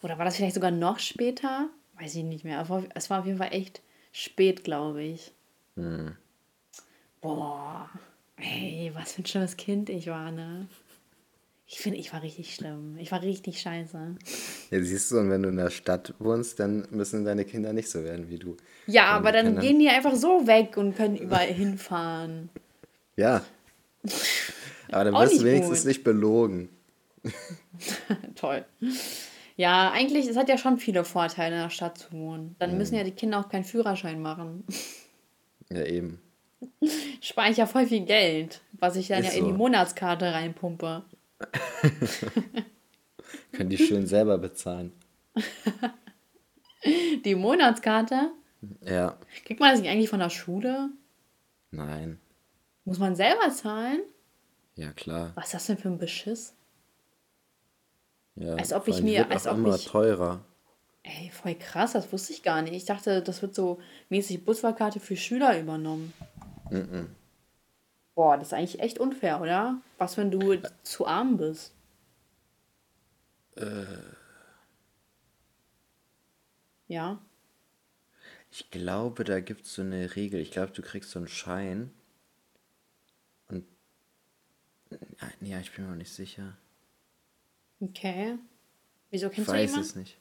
Oder war das vielleicht sogar noch später? Weiß ich nicht mehr. Aber es war auf jeden Fall echt spät, glaube ich. Mhm. Boah. Ey, was für ein schlimmes Kind ich war, ne? Ich finde, ich war richtig schlimm. Ich war richtig scheiße. Ja, siehst du, und wenn du in der Stadt wohnst, dann müssen deine Kinder nicht so werden wie du. Ja, aber dann Kindern... gehen die einfach so weg und können überall hinfahren. Ja. Aber dann wirst du wenigstens gut. nicht belogen. Toll. Ja, eigentlich, es hat ja schon viele Vorteile, in der Stadt zu wohnen. Dann mhm. müssen ja die Kinder auch keinen Führerschein machen. Ja, eben. Spare ich ja voll viel Geld, was ich dann Ist ja in die Monatskarte reinpumpe. Können die schön selber bezahlen. Die Monatskarte? Ja. Kriegt man das nicht eigentlich von der Schule? Nein. Muss man selber zahlen? Ja, klar. Was ist das denn für ein Beschiss? Ja, als ob ich mir. Wird als ob immer ich, teurer. Ey, voll krass, das wusste ich gar nicht. Ich dachte, das wird so mäßig Busfahrkarte für Schüler übernommen. Mm. Boah, das ist eigentlich echt unfair, oder? Was, wenn du zu arm bist? Äh. Ja. Ich glaube, da gibt es so eine Regel. Ich glaube, du kriegst so einen Schein. Und. Ja, ich bin mir noch nicht sicher. Okay. Wieso kennst ich du jemanden? Ich weiß es nicht.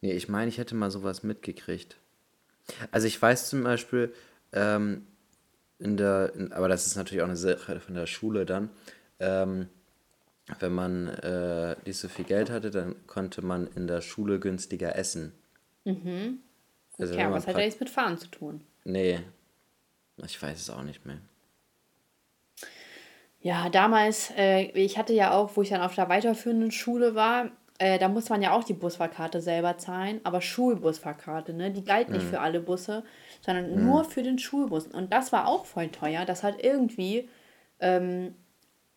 Nee, ich meine, ich hätte mal sowas mitgekriegt. Also ich weiß zum Beispiel, ähm, in der, in, aber das ist natürlich auch eine Sache von der Schule dann, ähm, wenn man äh, nicht so viel Geld hatte, dann konnte man in der Schule günstiger essen. Mhm. Also okay, aber was hat da jetzt mit Fahren zu tun? Nee, ich weiß es auch nicht mehr. Ja, damals, äh, ich hatte ja auch, wo ich dann auf der weiterführenden Schule war, äh, da muss man ja auch die Busfahrkarte selber zahlen, aber Schulbusfahrkarte, ne? Die galt nicht mhm. für alle Busse, sondern mhm. nur für den Schulbus. Und das war auch voll teuer. Das hat irgendwie ähm,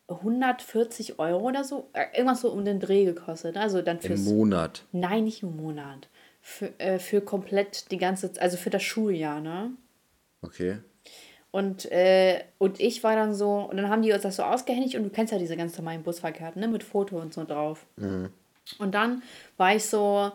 140 Euro oder so, äh, irgendwas so um den Dreh gekostet. Also dann fürs, Im Monat? Nein, nicht im Monat. Für, äh, für komplett die ganze, also für das Schuljahr, ne? Okay. Und, äh, und ich war dann so, und dann haben die uns das so ausgehändigt und du kennst ja diese ganz normalen Busfahrkarten, ne? Mit Foto und so drauf. Mhm. Und dann war ich so,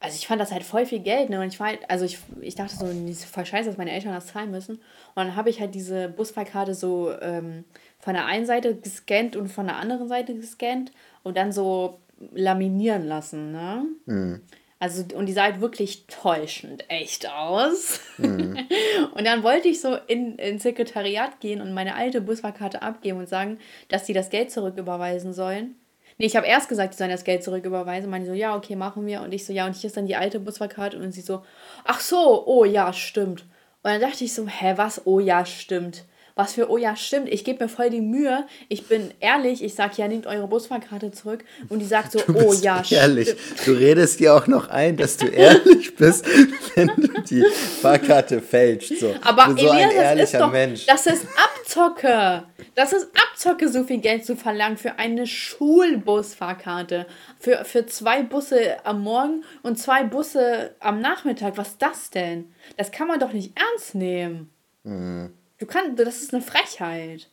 also ich fand das halt voll viel Geld, ne? Und ich war halt, also ich, ich dachte so, voll scheiße, dass meine Eltern das zahlen müssen. Und dann habe ich halt diese Busfahrkarte so ähm, von der einen Seite gescannt und von der anderen Seite gescannt und dann so laminieren lassen, ne? Mhm. Also, und die sah halt wirklich täuschend echt aus. Mhm. und dann wollte ich so in, ins Sekretariat gehen und meine alte Busfahrkarte abgeben und sagen, dass sie das Geld zurücküberweisen sollen. Nee, ich habe erst gesagt, die sollen das Geld zurücküberweisen. Meine so, ja, okay, machen wir. Und ich so, ja, und hier ist dann die alte Busfahrkarte. Und sie so, ach so, oh ja, stimmt. Und dann dachte ich so, hä, was? Oh ja, stimmt was für, oh ja, stimmt, ich gebe mir voll die Mühe, ich bin ehrlich, ich sage, ja, nehmt eure Busfahrkarte zurück. Und die sagt so, oh ja, ehrlich. stimmt. Du redest dir auch noch ein, dass du ehrlich bist, wenn du die Fahrkarte fälschst. So. Aber so Elias, ein ehrlicher das ist doch, Mensch. Das ist Abzocke. Das ist Abzocke, so viel Geld zu verlangen für eine Schulbusfahrkarte. Für, für zwei Busse am Morgen und zwei Busse am Nachmittag. Was ist das denn? Das kann man doch nicht ernst nehmen. Mhm. Du kannst, das ist eine Frechheit.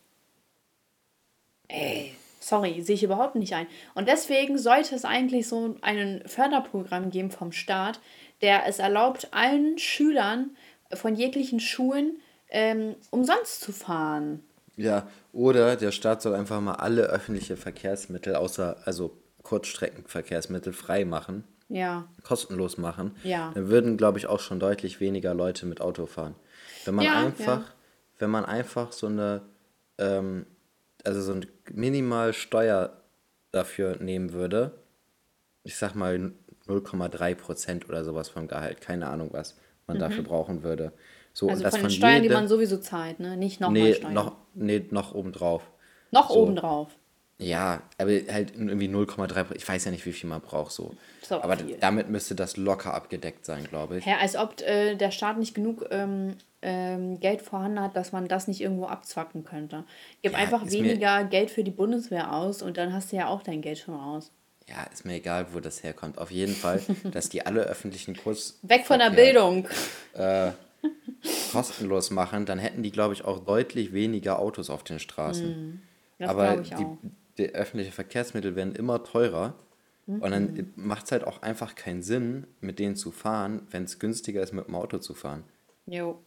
Ey, sorry, sehe ich überhaupt nicht ein. Und deswegen sollte es eigentlich so ein Förderprogramm geben vom Staat, der es erlaubt, allen Schülern von jeglichen Schulen ähm, umsonst zu fahren. Ja, oder der Staat soll einfach mal alle öffentliche Verkehrsmittel, außer also Kurzstreckenverkehrsmittel, frei machen. Ja. Kostenlos machen. Ja. Dann würden, glaube ich, auch schon deutlich weniger Leute mit Auto fahren. Wenn man ja, einfach wenn man einfach so eine, ähm, also so eine Minimalsteuer dafür nehmen würde, ich sag mal 0,3 Prozent oder sowas vom Gehalt, keine Ahnung was man mhm. dafür brauchen würde. So, also von den Steuern, jedem, die man sowieso zahlt, ne? Nicht nochmal nee, Steuern. Noch, nee, noch obendrauf. Noch so. obendrauf? Ja, aber halt irgendwie 0,3%, ich weiß ja nicht, wie viel man braucht so. so aber viel. damit müsste das locker abgedeckt sein, glaube ich. Ja, als ob äh, der Staat nicht genug ähm, ähm, Geld vorhanden hat, dass man das nicht irgendwo abzwacken könnte. Gib ja, einfach weniger Geld für die Bundeswehr aus und dann hast du ja auch dein Geld schon raus. Ja, ist mir egal, wo das herkommt. Auf jeden Fall, dass die alle öffentlichen Kurs. Weg von der Bildung. Äh, kostenlos machen, dann hätten die, glaube ich, auch deutlich weniger Autos auf den Straßen. Das Aber die, die öffentlichen Verkehrsmittel werden immer teurer. Und Mhm. dann macht es halt auch einfach keinen Sinn, mit denen zu fahren, wenn es günstiger ist, mit dem Auto zu fahren. Jo.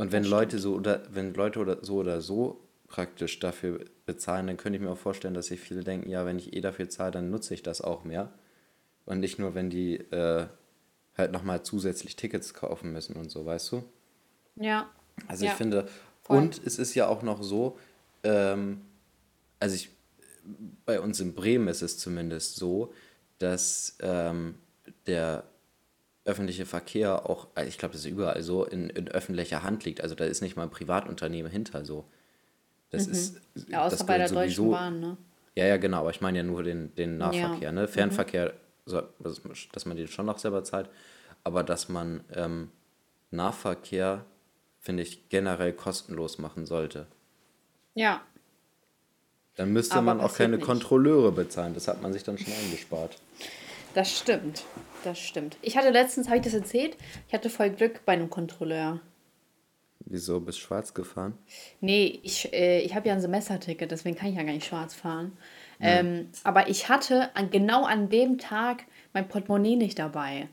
Und wenn Leute so oder wenn Leute oder so oder so praktisch dafür bezahlen, dann könnte ich mir auch vorstellen, dass sich viele denken, ja, wenn ich eh dafür zahle, dann nutze ich das auch mehr. Und nicht nur, wenn die äh, halt nochmal zusätzlich Tickets kaufen müssen und so, weißt du? Ja. Also Ja, ich finde, voll. und es ist ja auch noch so, ähm, also ich, bei uns in Bremen ist es zumindest so, dass ähm, der öffentliche Verkehr auch, äh, ich glaube, das ist überall so, in, in öffentlicher Hand liegt. Also da ist nicht mal ein Privatunternehmen hinter so. Das ist, Mhm. Ja, außer das bei der gehört Deutschen sowieso- Bahn, ne? Ja, ja, genau, aber ich meine ja nur den, den Nahverkehr, Mhm. ne? Fernverkehr, so, dass, man den schon noch selber zahlt, aber dass man ähm, Nahverkehr, finde ich, generell kostenlos machen sollte. Ja. Dann müsste Aber man auch keine nicht. Kontrolleure bezahlen, das hat man sich dann schon eingespart. Das stimmt. Das stimmt. Ich hatte letztens, habe ich das erzählt? Ich hatte voll Glück bei einem Kontrolleur. Wieso, bist schwarz gefahren? Nee, ich, äh, ich habe ja ein Semesterticket, deswegen kann ich ja gar nicht schwarz fahren. Ähm, aber ich hatte an, genau an dem Tag mein Portemonnaie nicht dabei.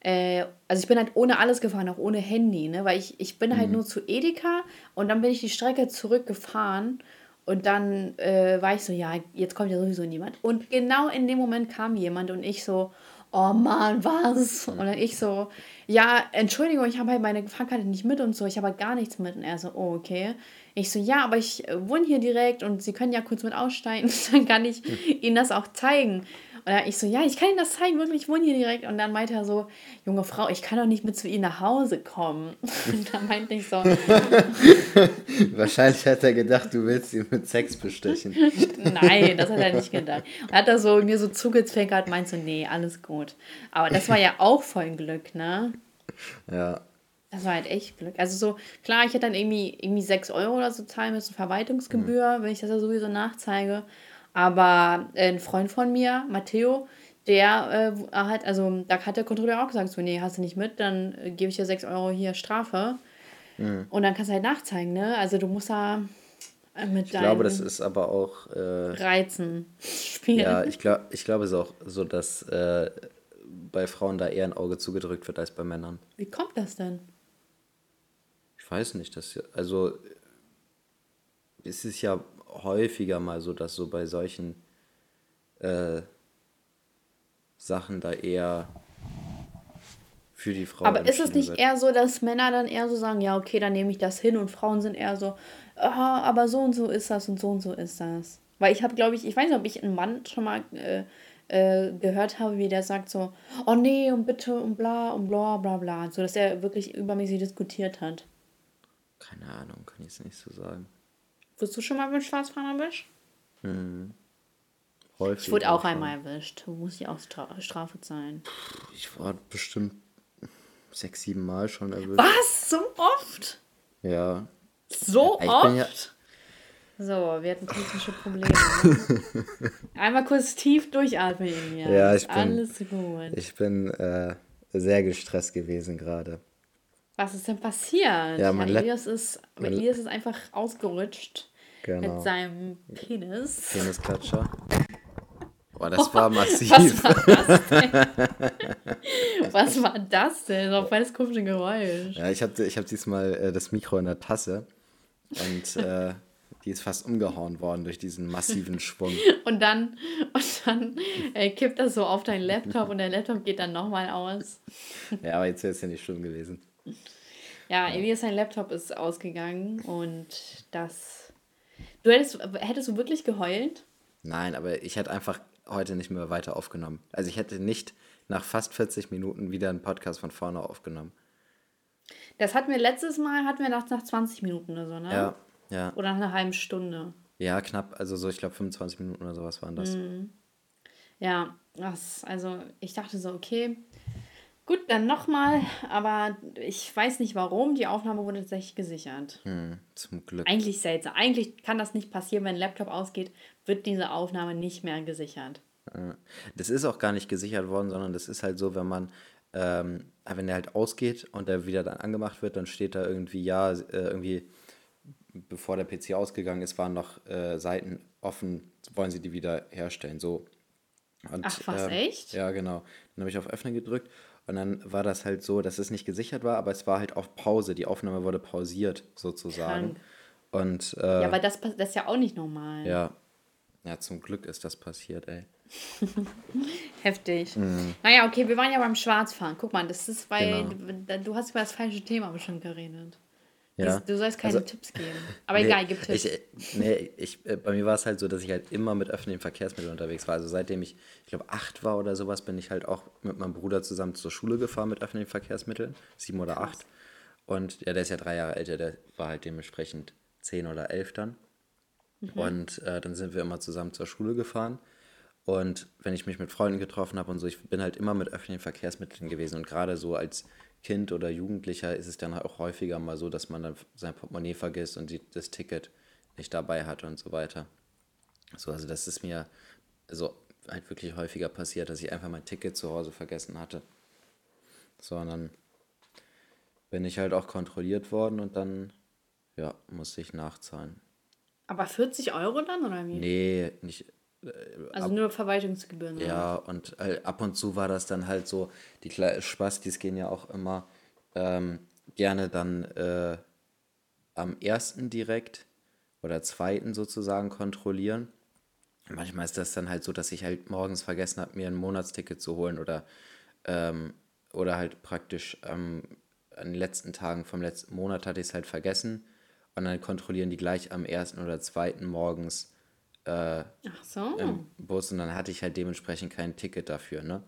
Äh, also ich bin halt ohne alles gefahren, auch ohne Handy, ne? Weil ich, ich bin halt nur zu Edeka und dann bin ich die Strecke zurückgefahren und dann äh, war ich so, ja, jetzt kommt ja sowieso niemand. Und genau in dem Moment kam jemand und ich so, oh Mann, was? Und dann ich so, ja, Entschuldigung, ich habe halt meine Fahrkarte nicht mit und so, ich habe halt gar nichts mit. Und er so, oh, okay. Ich so, ja, aber ich wohne hier direkt und Sie können ja kurz mit aussteigen, dann kann ich Ihnen das auch zeigen. Und dann ich so, ja, ich kann Ihnen das zeigen, wirklich, ich wohne hier direkt. Und dann meinte er so, junge Frau, ich kann doch nicht mit zu Ihnen nach Hause kommen. Und dann meinte ich so, Wahrscheinlich hat er gedacht, du willst ihn mit Sex bestechen. Nein, das hat er nicht gedacht. Und hat er so mir so zugezwinkert, meint so, nee, alles gut. Aber das war ja auch voll Glück, ne? Ja, Das war halt echt Glück. Also so, klar, ich hätte dann irgendwie, irgendwie 6 Euro oder so zahlen müssen, Verwaltungsgebühr, wenn ich das ja sowieso nachzeige. Aber äh, ein Freund von mir, Matteo, der äh, hat, also da hat der Kontrolleur auch gesagt, so, nee, hast du nicht mit, dann äh, gebe ich dir 6 Euro hier Strafe. Und dann kannst du halt nachzeigen, ne? Also du musst da äh, mit ich glaube, das ist aber auch, äh, Reizen spielen. ja, ich, glaub, ich glaube es ist auch so, dass äh, bei Frauen da eher ein Auge zugedrückt wird als bei Männern. Wie kommt das denn? Ich weiß nicht, dass also es ist ja häufiger mal so, dass so bei solchen äh, Sachen da eher für die Frau Aber ist es nicht wird. eher so, dass Männer dann eher so sagen, ja, okay, dann nehme ich das hin und Frauen sind eher so, ah, aber so und so ist das und so und so ist das. Weil ich habe, glaube ich, ich weiß nicht, ob ich einen Mann schon mal äh, äh, gehört habe, wie der sagt so, oh nee, und bitte und bla und bla bla bla. So, dass er wirklich übermäßig diskutiert hat. Keine Ahnung, kann ich es nicht so sagen. Wurdest du schon mal mit Schwarzfahren erwischt? Häufig. Ich wurde auch schon. einmal erwischt. Muss ich auch Stra Strafe zahlen. Ich war bestimmt sechs, sieben Mal schon erwischt. Was? So oft? Ja. So Ich oft? ja- So, wir hatten technische Probleme. Einmal kurz tief durchatmen, Elias. Ja, ich bin- Alles gut. Ich bin äh, sehr gestresst gewesen gerade. Was ist denn passiert? Ja, mein Lap- Elias, ist, mein- Elias ist einfach ausgerutscht Genau. mit seinem Penis. Penisklatscher. Boah, das war massiv. Was war das denn? Was war das denn? So ein feines komisches Geräusch. Ja, ich habe ich hab diesmal äh, das Mikro in der Tasse und äh, die ist fast umgehauen worden durch diesen massiven Schwung. Und dann, und dann äh, kippt das so auf deinen Laptop und der Laptop geht dann nochmal aus. Ja, aber jetzt wäre es ja nicht schlimm gewesen. Ja, Elias, sein Laptop ist ausgegangen und das. Du hättest, hättest du wirklich geheult? Nein, aber ich hätte einfach heute nicht mehr weiter aufgenommen. Also ich hätte nicht nach fast 40 Minuten wieder einen Podcast von vorne aufgenommen. Das hatten wir letztes Mal, hatten wir nach, nach 20 Minuten oder so, ne? Ja, ja. Oder nach einer halben Stunde. Ja, knapp, also so, ich glaube 25 Minuten oder sowas waren das. Mhm. Ja, das, also ich dachte so, okay, gut, dann nochmal, aber ich weiß nicht warum, die Aufnahme wurde tatsächlich gesichert. Hm, zum Glück. Eigentlich seltsam. Eigentlich kann das nicht passieren, wenn ein Laptop ausgeht, wird diese Aufnahme nicht mehr gesichert. Das ist auch gar nicht gesichert worden, sondern das ist halt so, wenn man, ähm, wenn der halt ausgeht und der wieder dann angemacht wird, dann steht da irgendwie, ja, äh, irgendwie, bevor der PC ausgegangen ist, waren noch äh, Seiten offen, wollen sie die wieder herstellen. So. Und, Ach, was, ähm, echt? Ja, genau. Dann habe ich auf Öffnen gedrückt und dann war das halt so, dass es nicht gesichert war, aber es war halt auf Pause. Die Aufnahme wurde pausiert, sozusagen. Krank. Und Ja, äh, aber das, das ist ja auch nicht normal. ja. Ja, zum Glück ist das passiert, ey. Heftig. Mhm. Naja, okay, wir waren ja beim Schwarzfahren. Guck mal, das ist, weil Genau. du hast über das falsche Thema bestimmt geredet. Ja. Du sollst keine Also- Tipps geben. Aber Nee, egal, gib Tipps. Ich, nee, ich, äh, bei mir war es halt so, dass ich halt immer mit öffentlichen Verkehrsmitteln unterwegs war. Also seitdem ich, ich glaube, acht war oder sowas, bin ich halt auch mit meinem Bruder zusammen zur Schule gefahren mit öffentlichen Verkehrsmitteln. Sieben oder Krass. acht. Und ja, der ist ja drei Jahre älter, der war halt dementsprechend zehn oder elf dann. Mhm. Und äh, dann sind wir immer zusammen zur Schule gefahren. Und wenn ich mich mit Freunden getroffen habe und so, ich bin halt immer mit öffentlichen Verkehrsmitteln gewesen. Und gerade so als Kind oder Jugendlicher ist es dann auch häufiger mal so, dass man dann sein Portemonnaie vergisst und die, das Ticket nicht dabei hat und so weiter. So, also das ist mir so halt wirklich häufiger passiert, dass ich einfach mein Ticket zu Hause vergessen hatte. So, und dann bin ich halt auch kontrolliert worden und dann, ja, musste ich nachzahlen. Aber 40 Euro dann, oder wie? Nee, nicht, also nur Verwaltungsgebühren. oder? Ja, und äh, ab und zu war das dann halt so, die Spastis gehen ja auch immer ähm, gerne dann äh, am ersten direkt oder zweiten sozusagen kontrollieren. Manchmal ist das dann halt so, dass ich halt morgens vergessen habe, mir ein Monatsticket zu holen oder, ähm, oder halt praktisch ähm, an den letzten Tagen vom letzten Monat hatte ich es halt vergessen und dann kontrollieren die gleich am ersten oder zweiten morgens Ach so. im Bus und dann hatte ich halt dementsprechend kein Ticket dafür, ne?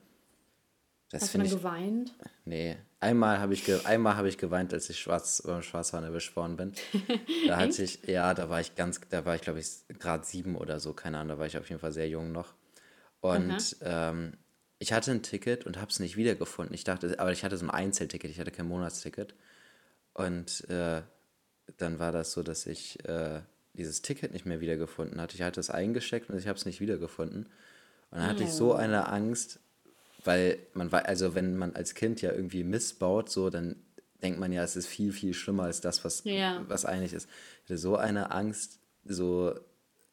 Das Hast du dann ich. geweint? Nee. Einmal habe ich, ge einmal hab ich geweint, als ich schwarz, beim Schwarzfahren erwischt worden bin. Da hatte ich, ja, da war ich ganz, da war ich, glaube ich, gerade sieben oder so, keine Ahnung, da war ich auf jeden Fall sehr jung noch. Und ähm, ich hatte ein Ticket und habe es nicht wiedergefunden. Ich dachte, aber ich hatte so ein Einzelticket, ich hatte kein Monatsticket. Und äh, dann war das so, dass ich äh, dieses Ticket nicht mehr wiedergefunden hatte. Ich hatte es eingesteckt und ich habe es nicht wiedergefunden. Und dann hatte ich so eine Angst, weil man war, also wenn man als Kind ja irgendwie missbaut, so, dann denkt man ja, es ist viel, viel schlimmer als das, was, Ja. was eigentlich ist. Ich hatte so eine Angst, so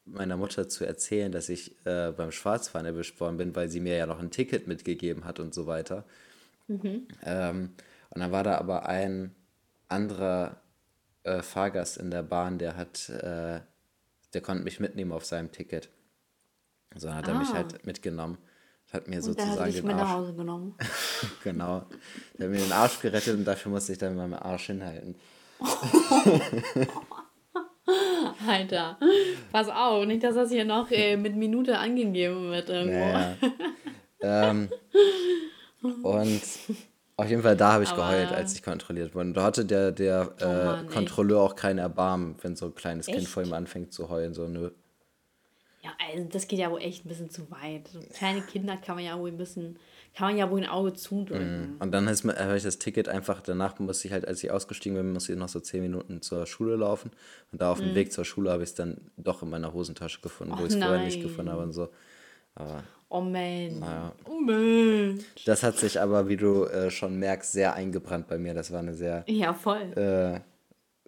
meiner Mutter zu erzählen, dass ich äh, beim Schwarzfahren erwischt worden bin, weil sie mir ja noch ein Ticket mitgegeben hat und so weiter. Ähm, und dann war da aber ein anderer äh, Fahrgast in der Bahn, der hat, äh, der konnte mich mitnehmen auf seinem Ticket. So hat er mich Ah. halt mitgenommen. Hat mir Und der hat sozusagen den mit nach Arsch, Hause genommen. genau, der hat mir den Arsch gerettet und dafür musste ich dann meinen Arsch hinhalten. Alter, pass auf, nicht, dass das hier noch äh, mit Minute angegeben wird irgendwo. Naja. ähm, und auf jeden Fall da habe ich Aber- geheult, als ich kontrolliert wurde. Und da hatte der, der Oh Mann, äh? Kontrolleur auch kein Erbarmen, wenn so ein kleines Kind Echt? vor ihm anfängt zu heulen. So, nö. Ja, also das geht ja wohl echt ein bisschen zu weit. So kleine Kinder kann man ja wohl ein bisschen, kann man ja wohl ein Auge zudrücken. Und dann habe ich das Ticket einfach, danach musste ich halt, als ich ausgestiegen bin, musste ich noch so zehn Minuten zur Schule laufen. Und da auf dem Weg zur Schule habe ich es dann doch in meiner Hosentasche gefunden, wo Mhm. Och, ich es vorher nicht gefunden habe und so. Aber Oh man. naja. Oh man. Das hat sich aber, wie du äh, schon merkst, sehr eingebrannt bei mir. Das war eine sehr, Ja, voll. äh,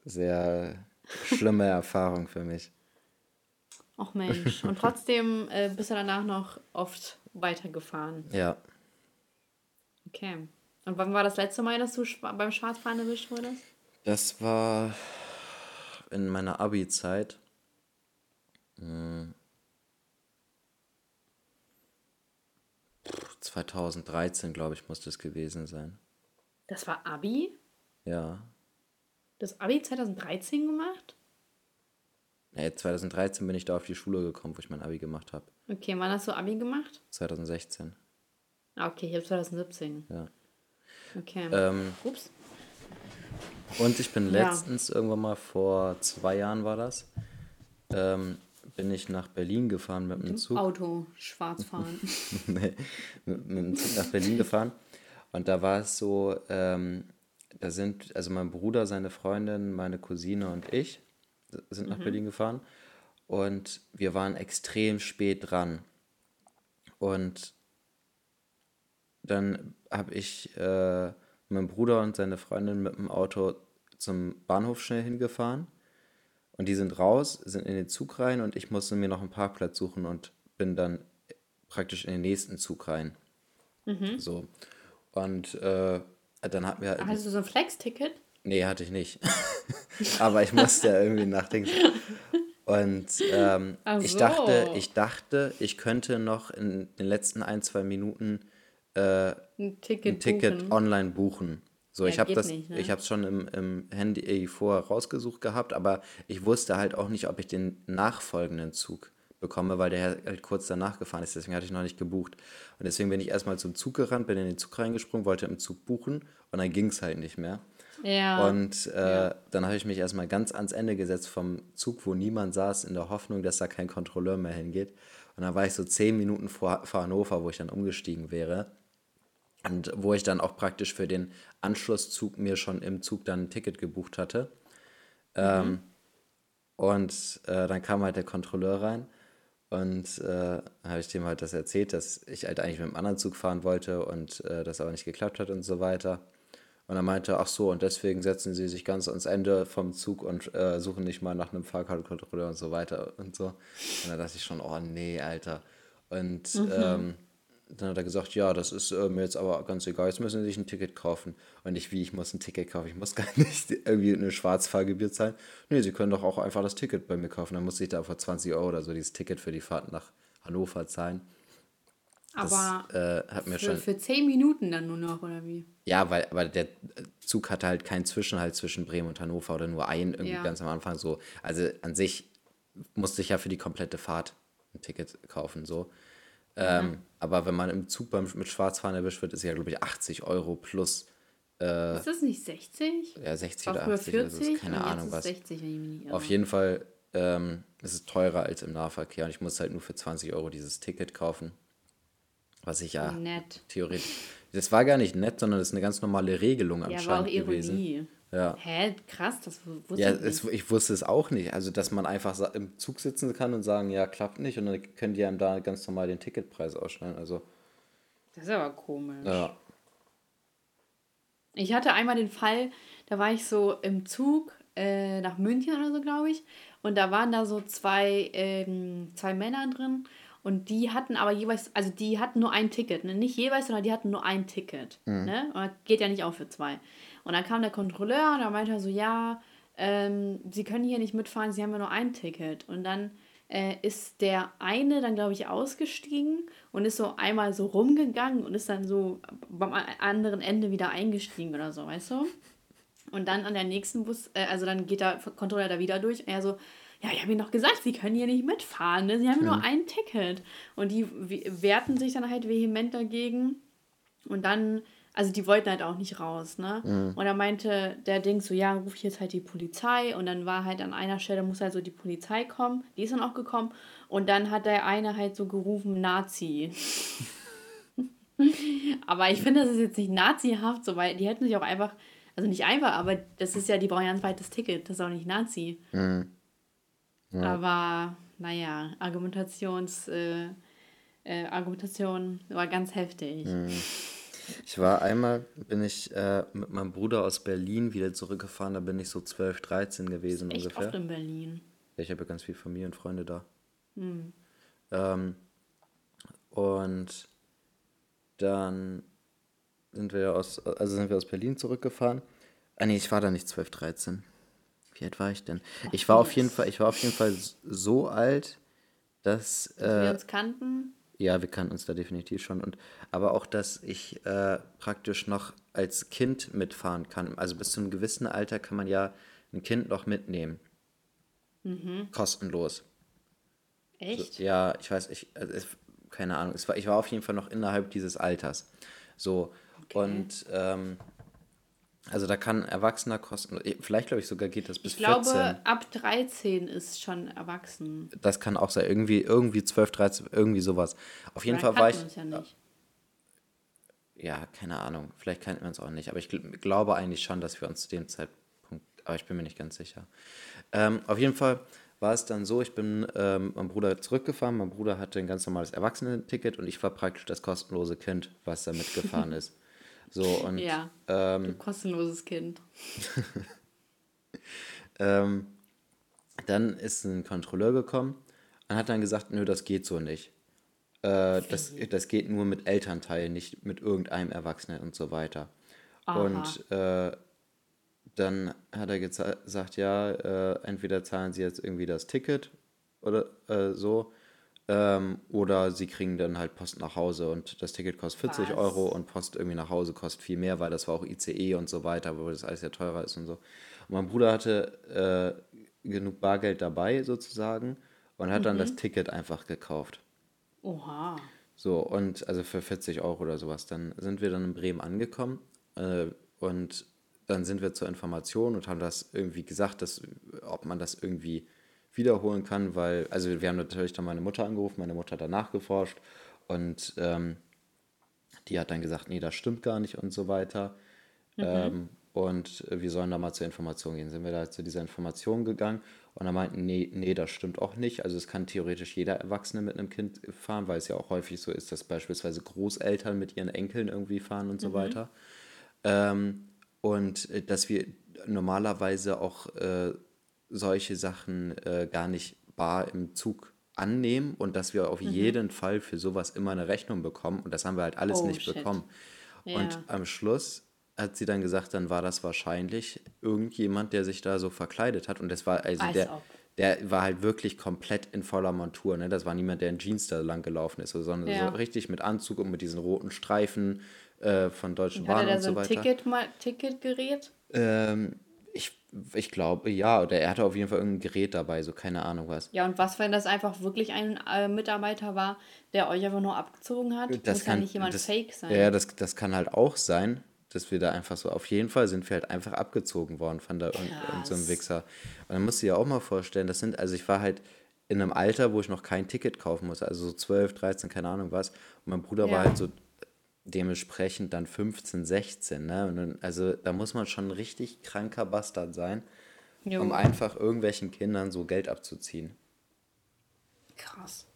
sehr schlimme Erfahrung für mich. Och Mensch. Und trotzdem äh, bist du danach noch oft weitergefahren. Ja, Okay. Und wann war das letzte Mal, dass du beim Schwarzfahren erwischt wurdest? das war in meiner Abi-Zeit. Hm. 2013, glaube ich, muss das gewesen sein. Das war Abi? Ja. Das Abi 2013 gemacht? Nee, 2013 bin ich da auf die Schule gekommen, wo ich mein Abi gemacht habe. Okay, wann hast du Abi gemacht? 2016. Ah, okay, ich habe 2017. Ja. Okay. Ähm, Ups. Und ich bin Ja. letztens, irgendwann mal vor zwei Jahren war das, ähm, bin ich nach Berlin gefahren mit dem Zug. Auto schwarz fahren. nee, mit, mit dem Zug nach Berlin gefahren. Und da war es so, ähm, da sind, also mein Bruder, seine Freundin, meine Cousine und ich sind nach Berlin gefahren. Und wir waren extrem spät dran. und dann habe ich äh, meinen Bruder und seine Freundin mit dem Auto zum Bahnhof schnell hingefahren. Und die sind raus, sind in den Zug rein und ich musste mir noch einen Parkplatz suchen und bin dann praktisch in den nächsten Zug rein. Mhm. So. Und äh, dann hatten wir halt. Hast du so ein Flex-Ticket? Nee, hatte ich nicht. Aber ich musste ja irgendwie nachdenken. Und ähm, Ach ich dachte, so. ich dachte, ich könnte noch in den letzten ein, zwei Minuten äh, Ein Ticket, ein Ticket buchen. online buchen. So, Ja, ich habe das, nicht, ne? ich habe es schon im, im Handy vorher rausgesucht gehabt, aber ich wusste halt auch nicht, ob ich den nachfolgenden Zug bekomme, weil der halt kurz danach gefahren ist. Deswegen hatte ich noch nicht gebucht. Und deswegen bin ich erstmal zum Zug gerannt, bin in den Zug reingesprungen, wollte im Zug buchen und dann ging es halt nicht mehr. Ja. Und äh, dann habe ich mich erstmal ganz ans Ende gesetzt vom Zug, wo niemand saß, in der Hoffnung, dass da kein Kontrolleur mehr hingeht. Und dann war ich so zehn Minuten vor, vor Hannover, wo ich dann umgestiegen wäre. Und wo ich dann auch praktisch für den Anschlusszug mir schon im Zug dann ein Ticket gebucht hatte. Ähm, und äh, dann kam halt der Kontrolleur rein und äh, habe ich dem halt das erzählt, dass ich halt eigentlich mit dem anderen Zug fahren wollte und äh, das aber nicht geklappt hat und so weiter. Und er meinte, ach so, und deswegen setzen sie sich ganz ans Ende vom Zug und äh, suchen nicht mal nach einem Fahrkartenkontrolleur und so weiter und so. Und da dachte ich schon, oh nee, Alter. Und ähm, dann hat er gesagt, ja, das ist äh, mir jetzt aber ganz egal, jetzt müssen Sie sich ein Ticket kaufen. Und ich, wie, ich muss ein Ticket kaufen, ich muss gar nicht irgendwie eine Schwarzfahrgebühr zahlen. Nee, Sie können doch auch einfach das Ticket bei mir kaufen. Dann muss ich da vor 20 Euro oder so dieses Ticket für die Fahrt nach Hannover zahlen. Das Aber äh, hat mir für, schon... für 10 Minuten dann nur noch, oder wie? Ja, weil, weil der Zug hatte halt keinen Zwischenhalt zwischen Bremen und Hannover oder nur einen irgendwie Ja. ganz am Anfang so. Also an sich musste ich ja für die komplette Fahrt ein Ticket kaufen, so. Ähm, aber wenn man im Zug beim, mit Schwarzfahren erwischt wird, ist ja, glaube ich, 80 Euro plus äh, Ist das nicht 60? ja, 60 War oder früher 80, also 40 ist keine Ahnung was. ist 60, wenn ich mich nicht Auf jeden Fall ähm, ist es teurer als im Nahverkehr und ich muss halt nur für 20 Euro dieses Ticket kaufen. Was ich ja Nett. theoretisch. Das war gar nicht nett, sondern das ist eine ganz normale Regelung Ja, war auch anscheinend gewesen. Ja. Hä, krass, das wu- wusste Ja, ich es, nicht. ich wusste es auch nicht. Also, dass man einfach im Zug sitzen kann und sagen, ja, klappt nicht. Und dann können die einem da ganz normal den Ticketpreis ausschneiden. Also, Das ist aber komisch. ja. Ich hatte einmal den Fall, da war ich so im Zug äh, nach München oder so, glaube ich. Und da waren da so zwei, ähm, zwei Männer drin. Und die hatten aber jeweils, also die hatten nur ein Ticket. Ne? Nicht jeweils, sondern die hatten nur ein Ticket. Ne? Und das geht ja nicht auch für zwei. Und dann kam der Kontrolleur und da meinte er so, ja, ähm, Sie können hier nicht mitfahren, Sie haben ja nur ein Ticket. Und dann äh, ist der eine dann, glaube ich, ausgestiegen und ist so einmal so rumgegangen und ist dann so beim anderen Ende wieder eingestiegen oder so, weißt du? Und dann an der nächsten Bus, äh, also dann geht der Kontrolleur da wieder durch und er so, ja, ich habe Ihnen doch gesagt, Sie können hier nicht mitfahren, ne? Sie haben nur ein Ticket. Und die we- wehrten sich dann halt vehement dagegen. Und dann, also die wollten halt auch nicht raus, ne? Und dann meinte der Ding so, ja, ruf ich jetzt halt die Polizei. Und dann war halt an einer Stelle, muss halt so die Polizei kommen. Die ist dann auch gekommen. Und dann hat der eine halt so gerufen, Nazi. aber ich finde, das ist jetzt nicht nazihaft, so, weil die hätten sich auch einfach, also nicht einfach, aber das ist ja, die brauchen ja ein zweites Ticket. Das ist auch nicht Nazi. Aber, naja, Argumentations, äh, äh, Argumentation war ganz heftig. Ich war einmal, bin ich äh, mit meinem Bruder aus Berlin wieder zurückgefahren. Da bin ich so 12, 13 gewesen Echt ungefähr. oft in Berlin. Ja, ich habe ja ganz viel Familie und Freunde da. Ähm, und dann sind wir aus, also sind wir aus Berlin zurückgefahren. Ah nee, ich war da nicht 12, 13. Wie alt war ich denn? Ich war auf jeden Fall, ich war auf jeden Fall so alt, dass Dass wir äh, uns kannten. Ja, wir kannten uns da definitiv schon. Und, aber auch, dass ich äh, praktisch noch als Kind mitfahren kann. Also bis zu einem gewissen Alter kann man ja ein Kind noch mitnehmen. Kostenlos. Echt? So, ja, ich weiß, ich, also keine Ahnung. War, ich war auf jeden Fall noch innerhalb dieses Alters. So. Und ähm, also da kann Erwachsener kosten, vielleicht glaube ich sogar geht das bis ich glaube, 14. ab 13 ist schon erwachsen. Das kann auch sein. Irgendwie, irgendwie 12, 13, irgendwie sowas. Auf jeden Fall Vielleicht war ich. uns ja nicht. Ja, keine Ahnung. Vielleicht kannten wir uns auch nicht. Aber ich gl glaube eigentlich schon, dass wir uns zu dem Zeitpunkt. Aber ich bin mir nicht ganz sicher. Ähm, auf jeden Fall war es dann so, ich bin ähm, meinem Bruder zurückgefahren. Mein Bruder hatte ein ganz normales Erwachsenenticket und ich war praktisch das kostenlose Kind, was da mitgefahren ist. So, und, ja, ähm, kostenloses Kind. ähm, dann ist ein Kontrolleur gekommen und hat dann gesagt, nö, das geht so nicht. Äh, das, das geht nur mit Elternteilen, nicht mit irgendeinem Erwachsenen und so weiter. Aha. Und äh, dann hat er gesagt, ja, äh, entweder zahlen sie jetzt irgendwie das Ticket oder äh, so, ähm, oder sie kriegen dann halt Post nach Hause und das Ticket kostet 40 Was? Euro und Post irgendwie nach Hause kostet viel mehr, weil das war auch ICE und so weiter, wo das alles ja teurer ist und so. Und mein Bruder hatte äh, genug Bargeld dabei sozusagen und hat mhm. dann das mhm. Ticket einfach gekauft. Oha. So, und also für 40 Euro oder sowas. Dann sind wir dann in Bremen angekommen äh, und dann sind wir zur Information und haben das irgendwie gesagt, dass, ob man das irgendwie wiederholen kann, weil, also wir haben natürlich dann meine Mutter angerufen, meine Mutter hat danach geforscht und ähm, die hat dann gesagt, nee, das stimmt gar nicht und so weiter. Mhm. Ähm, und wir sollen da mal zur Information gehen. Sind wir da zu dieser Information gegangen und dann meinten, nee, nee, das stimmt auch nicht. Also es kann theoretisch jeder Erwachsene mit einem Kind fahren, weil es ja auch häufig so ist, dass beispielsweise Großeltern mit ihren Enkeln irgendwie fahren und so mhm. weiter. Ähm, und äh, dass wir normalerweise auch äh, solche Sachen äh, gar nicht bar im Zug annehmen und dass wir auf mhm. jeden Fall für sowas immer eine Rechnung bekommen und das haben wir halt alles oh, nicht shit. bekommen. Ja. Und am Schluss hat sie dann gesagt, dann war das wahrscheinlich irgendjemand, der sich da so verkleidet hat und das war also Weiß der der war halt wirklich komplett in voller Montur. Ne? Das war niemand, der in Jeans da lang gelaufen ist, sondern ja. so richtig mit Anzug und mit diesen roten Streifen äh, von Deutschen Bahn und so, so weiter. Ticket mal Ticketgerät? Ähm, ich, glaube, ja. Oder er hatte auf jeden Fall irgendein Gerät dabei, so keine Ahnung was. Ja, und was, wenn das einfach wirklich ein äh, Mitarbeiter war, der euch einfach nur abgezogen hat? Das Muss kann, ja nicht jemand das, fake sein. Ja, das, das kann halt auch sein, dass wir da einfach so, auf jeden Fall sind wir halt einfach abgezogen worden von da irgendeinem so einem Wichser. Und dann musst du dir auch mal vorstellen, das sind, also ich war halt in einem Alter, wo ich noch kein Ticket kaufen musste, also so 12, 13, keine Ahnung was. Und mein Bruder ja. war halt so dementsprechend dann 15, 16. Ne? Also da muss man schon ein richtig kranker Bastard sein, jo. um einfach irgendwelchen Kindern so Geld abzuziehen. Krass.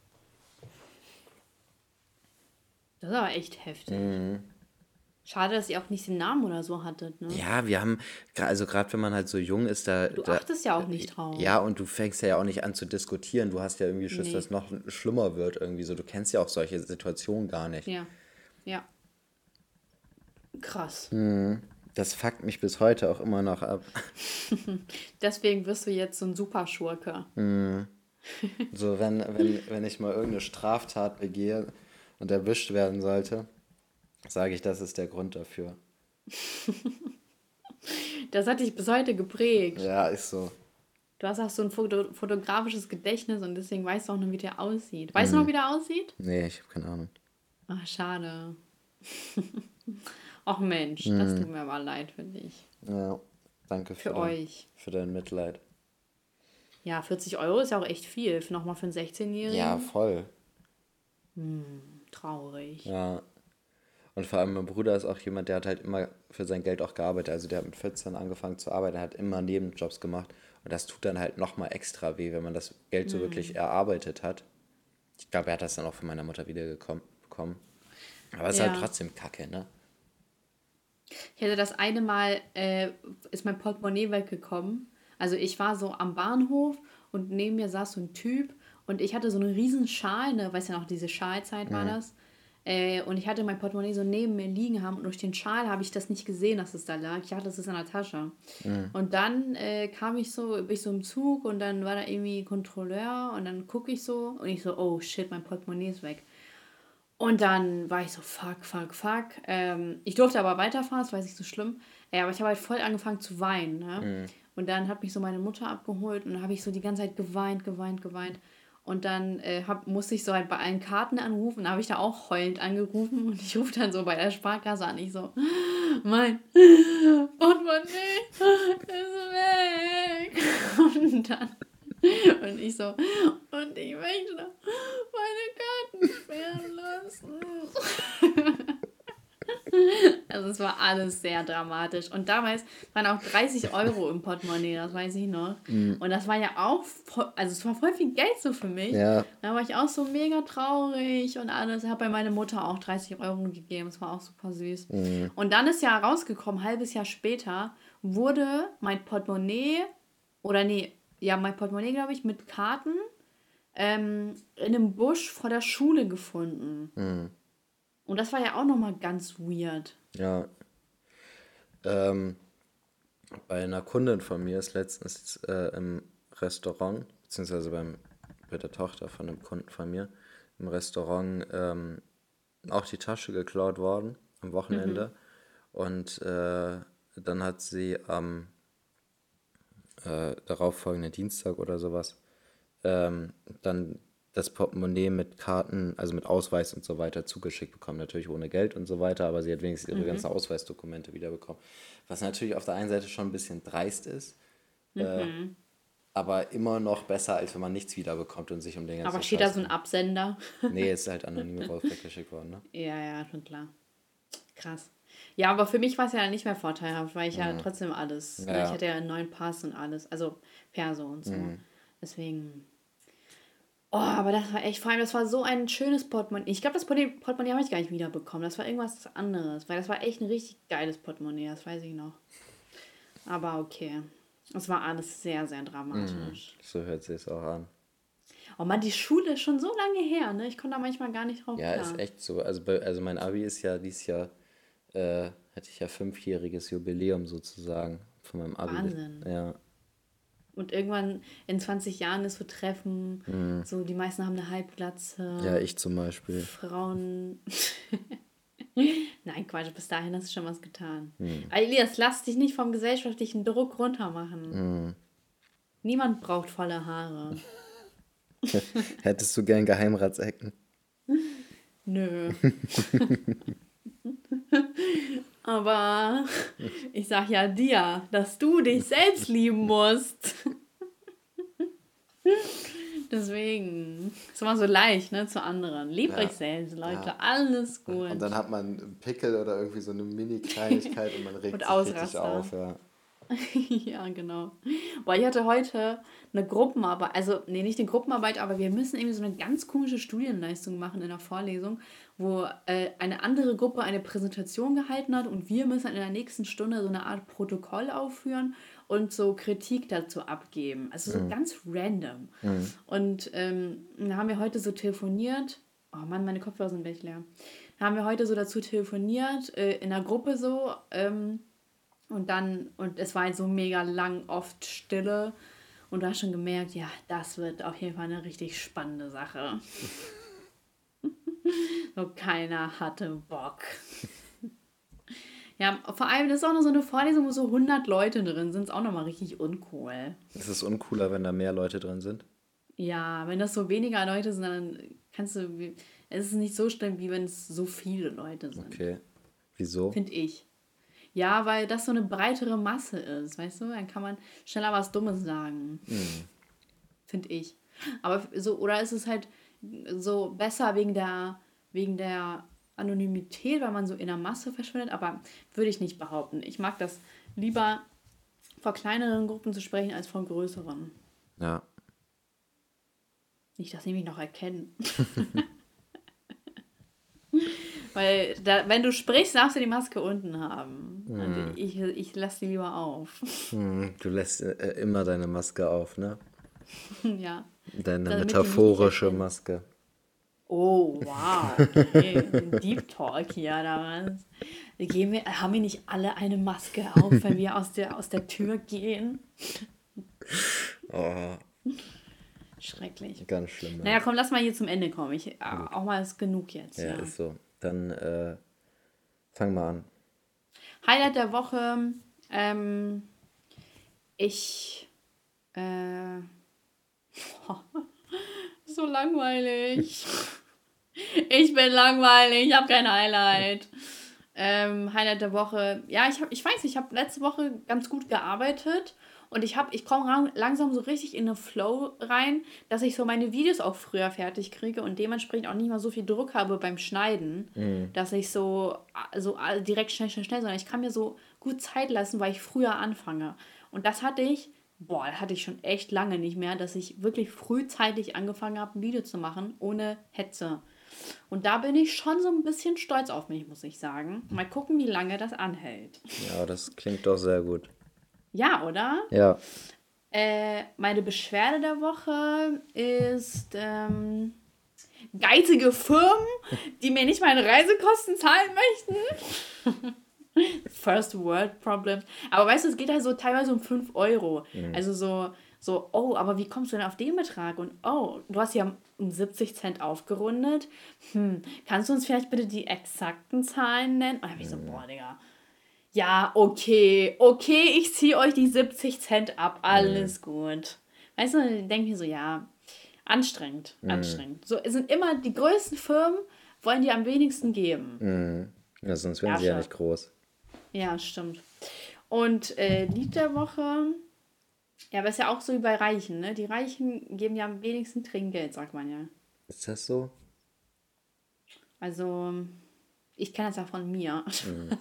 Das ist aber echt heftig. Mhm. Schade, dass ihr auch nicht den Namen oder so hattet, ne? Ja, wir haben, also gerade wenn man halt so jung ist, da. Du da, achtest ja auch nicht drauf. Ja, und du fängst ja auch nicht an zu diskutieren. Du hast ja irgendwie Schiss, nee. dass es noch schlimmer wird irgendwie so. Du kennst ja auch solche Situationen gar nicht. Ja. Ja. Krass. Mhm. Das fuckt mich bis heute auch immer noch ab. Deswegen wirst du jetzt so ein Superschurke. Mhm. So, wenn, wenn, wenn ich mal irgendeine Straftat begehe und erwischt werden sollte, sage ich, das ist der Grund dafür. das hat dich bis heute geprägt. Ja, ist so. Du hast auch so ein Foto fotografisches Gedächtnis und deswegen weißt du auch noch, wie der aussieht. Weißt mhm. du noch, wie der aussieht? Nee, ich habe keine Ahnung. Ach, schade. Ach Mensch, mhm. das tut mir aber leid für dich. Ja, danke für, für dein, euch. Für dein Mitleid. Ja, 40 Euro ist ja auch echt viel. Nochmal für einen 16-Jährigen. Ja, voll. Hm, traurig. Ja. Und vor allem mein Bruder ist auch jemand, der hat halt immer für sein Geld auch gearbeitet. Also der hat mit 14 angefangen zu arbeiten, hat immer Nebenjobs gemacht. Und das tut dann halt nochmal extra weh, wenn man das Geld so mhm. wirklich erarbeitet hat. Ich glaube, er hat das dann auch von meiner Mutter wieder bekommen. Aber es ja. ist halt trotzdem kacke, ne? Ich hatte das eine Mal, äh, ist mein Portemonnaie weggekommen. Also ich war so am Bahnhof und neben mir saß so ein Typ und ich hatte so einen riesen Schal, ne, weißt ja noch, diese Schalzeit war mhm. das. Äh, und ich hatte mein Portemonnaie so neben mir liegen haben und durch den Schal habe ich das nicht gesehen, dass es da lag. Ich dachte, das ist in der Tasche. Mhm. Und dann äh, kam ich so, bin ich so im Zug und dann war da irgendwie Kontrolleur und dann gucke ich so und ich so, oh shit, mein Portemonnaie ist weg. Und dann war ich so, fuck, fuck, fuck. Ähm, ich durfte aber weiterfahren, das war nicht so schlimm. Äh, aber ich habe halt voll angefangen zu weinen. Ne? Mhm. Und dann hat mich so meine Mutter abgeholt und dann habe ich so die ganze Zeit geweint, geweint, geweint. Und dann äh, hab, musste ich so halt bei allen Karten anrufen. Da habe ich da auch heulend angerufen. Und ich rufe dann so bei der Sparkasse an. Ich so, mein Portemonnaie ist weg. Und dann und ich so, und ich möchte meine Karten sperren lassen. Also es war alles sehr dramatisch. Und damals waren auch 30 Euro im Portemonnaie, das weiß ich noch. Mhm. Und das war ja auch, voll, also es war voll viel Geld so für mich. Ja. Da war ich auch so mega traurig und alles. Ich habe bei meiner Mutter auch 30 Euro gegeben. Das war auch super süß. Mhm. Und dann ist ja rausgekommen, halbes Jahr später, wurde mein Portemonnaie, oder nee, ja, mein Portemonnaie, glaube ich, mit Karten ähm, in einem Busch vor der Schule gefunden. Mhm. Und das war ja auch nochmal ganz weird. Ja. Ähm, bei einer Kundin von mir ist letztens äh, im Restaurant, beziehungsweise beim, bei der Tochter von einem Kunden von mir, im Restaurant ähm, auch die Tasche geklaut worden am Wochenende. Mhm. Und äh, dann hat sie am äh, darauffolgenden Dienstag oder sowas ähm, dann das Portemonnaie mit Karten, also mit Ausweis und so weiter zugeschickt bekommen. Natürlich ohne Geld und so weiter, aber sie hat wenigstens ihre mhm. ganzen Ausweisdokumente wiederbekommen. Was natürlich auf der einen Seite schon ein bisschen dreist ist, äh, mhm. äh, aber immer noch besser, als wenn man nichts wiederbekommt und sich um den ganzen Aber steht da so ein Absender? nee, ist halt anonym raus weggeschickt worden, ne? Ja, ja, schon klar. Krass. Ja, aber für mich war es ja nicht mehr vorteilhaft, weil ich ja, ja trotzdem alles, ja. ich hatte ja einen neuen Pass und alles, also Perso und so. Mhm. Deswegen Oh, aber das war echt, vor allem, das war so ein schönes Portemonnaie. Ich glaube, das Portemonnaie habe ich gar nicht wiederbekommen. Das war irgendwas anderes, weil das war echt ein richtig geiles Portemonnaie, das weiß ich noch. Aber okay. Es war alles sehr, sehr dramatisch. Mm, so hört sich es auch an. Oh man, die Schule ist schon so lange her, ne? Ich konnte da manchmal gar nicht drauf Ja, klar. ist echt so. Also, bei, also mein Abi ist ja dieses Jahr, äh, hatte ich ja fünfjähriges Jubiläum sozusagen von meinem Abi. Wahnsinn. Ja. Und irgendwann in 20 Jahren ist so Treffen, mhm. so die meisten haben eine Halbglatze. Ja, ich zum Beispiel. Frauen. Nein, Quatsch, bis dahin hast du schon was getan. Mhm. Elias, lass dich nicht vom gesellschaftlichen Druck runtermachen. Mhm. Niemand braucht volle Haare. Hättest du gern Geheimratsecken? Nö. Aber ich sag ja dir, dass du dich selbst lieben musst. Deswegen ist immer so leicht, ne, zu anderen. Liebt ja. euch selbst, Leute, ja. alles gut. Und dann hat man einen Pickel oder irgendwie so eine Mini-Kleinigkeit und man regt und sich richtig auf, ja. ja, genau. Boah, ich hatte heute eine Gruppenarbeit, also, nee, nicht eine Gruppenarbeit, aber wir müssen irgendwie so eine ganz komische Studienleistung machen in der Vorlesung, wo äh, eine andere Gruppe eine Präsentation gehalten hat und wir müssen in der nächsten Stunde so eine Art Protokoll aufführen und so Kritik dazu abgeben. Also so mhm. ganz random. Mhm. Und ähm, da haben wir heute so telefoniert. Oh Mann, meine Kopfhörer sind gleich leer. Da haben wir heute so dazu telefoniert, äh, in der Gruppe so. Ähm, und dann, und es war halt so mega lang, oft Stille. Und du hast schon gemerkt, ja, das wird auf jeden Fall eine richtig spannende Sache. so keiner hatte Bock. ja, vor allem, das ist auch noch so eine Vorlesung, wo so 100 Leute drin sind, ist auch nochmal richtig uncool. Ist es uncooler, wenn da mehr Leute drin sind? Ja, wenn das so weniger Leute sind, dann kannst du, es ist nicht so schlimm, wie wenn es so viele Leute sind. Okay. Wieso? Finde ich. Ja, weil das so eine breitere Masse ist, weißt du? Dann kann man schneller was Dummes sagen. Mhm. Finde ich. Aber so, oder ist es halt so besser wegen der, wegen der Anonymität, weil man so in der Masse verschwindet, aber würde ich nicht behaupten. Ich mag das lieber vor kleineren Gruppen zu sprechen als vor größeren. Ja. Nicht, dass sie mich noch erkennen. Weil da, wenn du sprichst, darfst du die Maske unten haben. Mhm. Und ich, ich lasse die lieber auf. Mhm. Du lässt äh, immer deine Maske auf, ne? ja. Deine Damit metaphorische Maske. Oh, wow. Okay. Deep Talk hier, da was. Gehen wir, haben wir nicht alle eine Maske auf, wenn wir aus der, aus der Tür gehen? Oh. Schrecklich. Ganz schlimm. Ja. Naja, komm, lass mal hier zum Ende kommen. Ich, auch mal ist genug jetzt. Ja, ja. ist so. Dann äh, fang mal an. Highlight der Woche. Ähm, ich. Äh, so langweilig. ich bin langweilig, ich habe kein Highlight. Ähm, Highlight der Woche. Ja, ich, hab, ich weiß, ich habe letzte Woche ganz gut gearbeitet Und ich habe, ich komme langsam so richtig in eine Flow rein, dass ich so meine Videos auch früher fertig kriege und dementsprechend auch nicht mal so viel Druck habe beim Schneiden, mhm. dass ich so, so direkt schnell, schnell, schnell, sondern ich kann mir so gut Zeit lassen, weil ich früher anfange. Und das hatte ich, boah, das hatte ich schon echt lange nicht mehr, dass ich wirklich frühzeitig angefangen habe, ein Video zu machen, ohne Hetze. Und da bin ich schon so ein bisschen stolz auf mich, muss ich sagen. Mal gucken, wie lange das anhält. Ja, das klingt doch sehr gut. Ja, oder? Ja. Äh, meine Beschwerde der Woche ist ähm, geizige Firmen, die mir nicht meine Reisekosten zahlen möchten. First World Problems. Aber weißt du, es geht halt so teilweise um 5 Euro. Mhm. Also so, so, oh, aber wie kommst du denn auf den Betrag? Und oh, du hast ja um 70 Cent aufgerundet. Hm, kannst du uns vielleicht bitte die exakten Zahlen nennen? Und dann bin ich so, mhm. boah, Digga ja, okay, okay, ich ziehe euch die 70 Cent ab, alles mhm. gut. Weißt du, dann denke ich so, ja, anstrengend, mhm. anstrengend. So, es sind immer die größten Firmen, wollen die am wenigsten geben. Mhm. Ja, sonst wären ja, sie ja nicht groß. Ja, stimmt. Und äh, Lied der Woche, ja, aber ist ja auch so wie bei Reichen, ne? Die Reichen geben ja am wenigsten Trinkgeld, sagt man ja. Ist das so? Also, ich kenne das ja von mir. Mhm.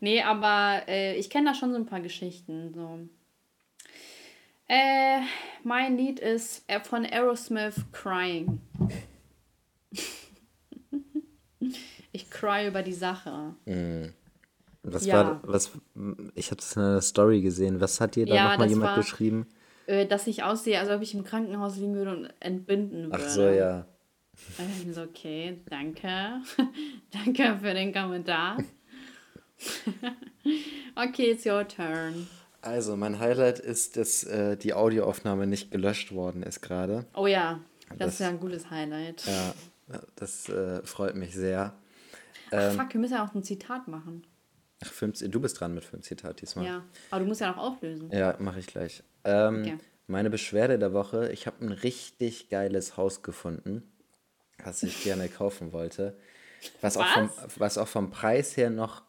nee, aber äh, ich kenne da schon so ein paar Geschichten. So. Äh, mein Lied ist äh, von Aerosmith Crying. ich cry über die Sache. Mhm. Was ja. war, was, ich habe das in einer Story gesehen. Was hat dir da ja, nochmal jemand war, geschrieben? Äh, dass ich aussehe, als ob ich im Krankenhaus liegen würde und entbinden würde. Ach so, ja. Ich so, okay, danke. danke für den Kommentar. okay, it's your turn. Also, mein Highlight ist, dass äh, die Audioaufnahme nicht gelöscht worden ist gerade. Oh ja, das, das, ist ja ein gutes Highlight. Ja, das äh, freut mich sehr. Ach, ähm, fuck, wir müssen ja auch ein Zitat machen. Ach, fünf, du bist dran mit fünf Zitat diesmal. Ja, aber du musst ja noch auflösen. Ja, mache ich gleich. Ähm, okay. Meine Beschwerde der Woche, ich habe ein richtig geiles Haus gefunden was ich gerne kaufen wollte. Was, was? Auch, vom, was auch vom Preis her noch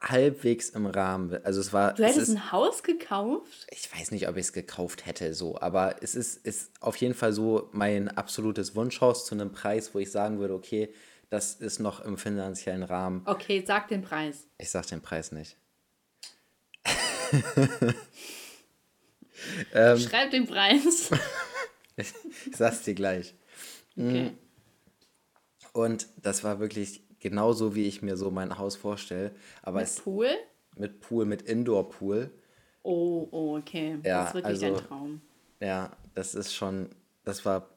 halbwegs im Rahmen. Also es war. Du hättest ist, ein Haus gekauft? Ich weiß nicht, ob ich es gekauft hätte, so, aber es ist, ist auf jeden Fall so mein absolutes Wunschhaus zu einem Preis, wo ich sagen würde, okay, das ist noch im finanziellen Rahmen. Okay, sag den Preis. Ich sag den Preis nicht. ähm, Schreib den Preis. ich, ich sag's dir gleich. Okay. Und das war wirklich genauso, wie ich mir so mein Haus vorstelle. Aber mit es, Pool? Mit Pool, mit Indoor-Pool. Oh, oh, okay. Ja, das ist wirklich also, ein Traum. Ja, das ist schon, das war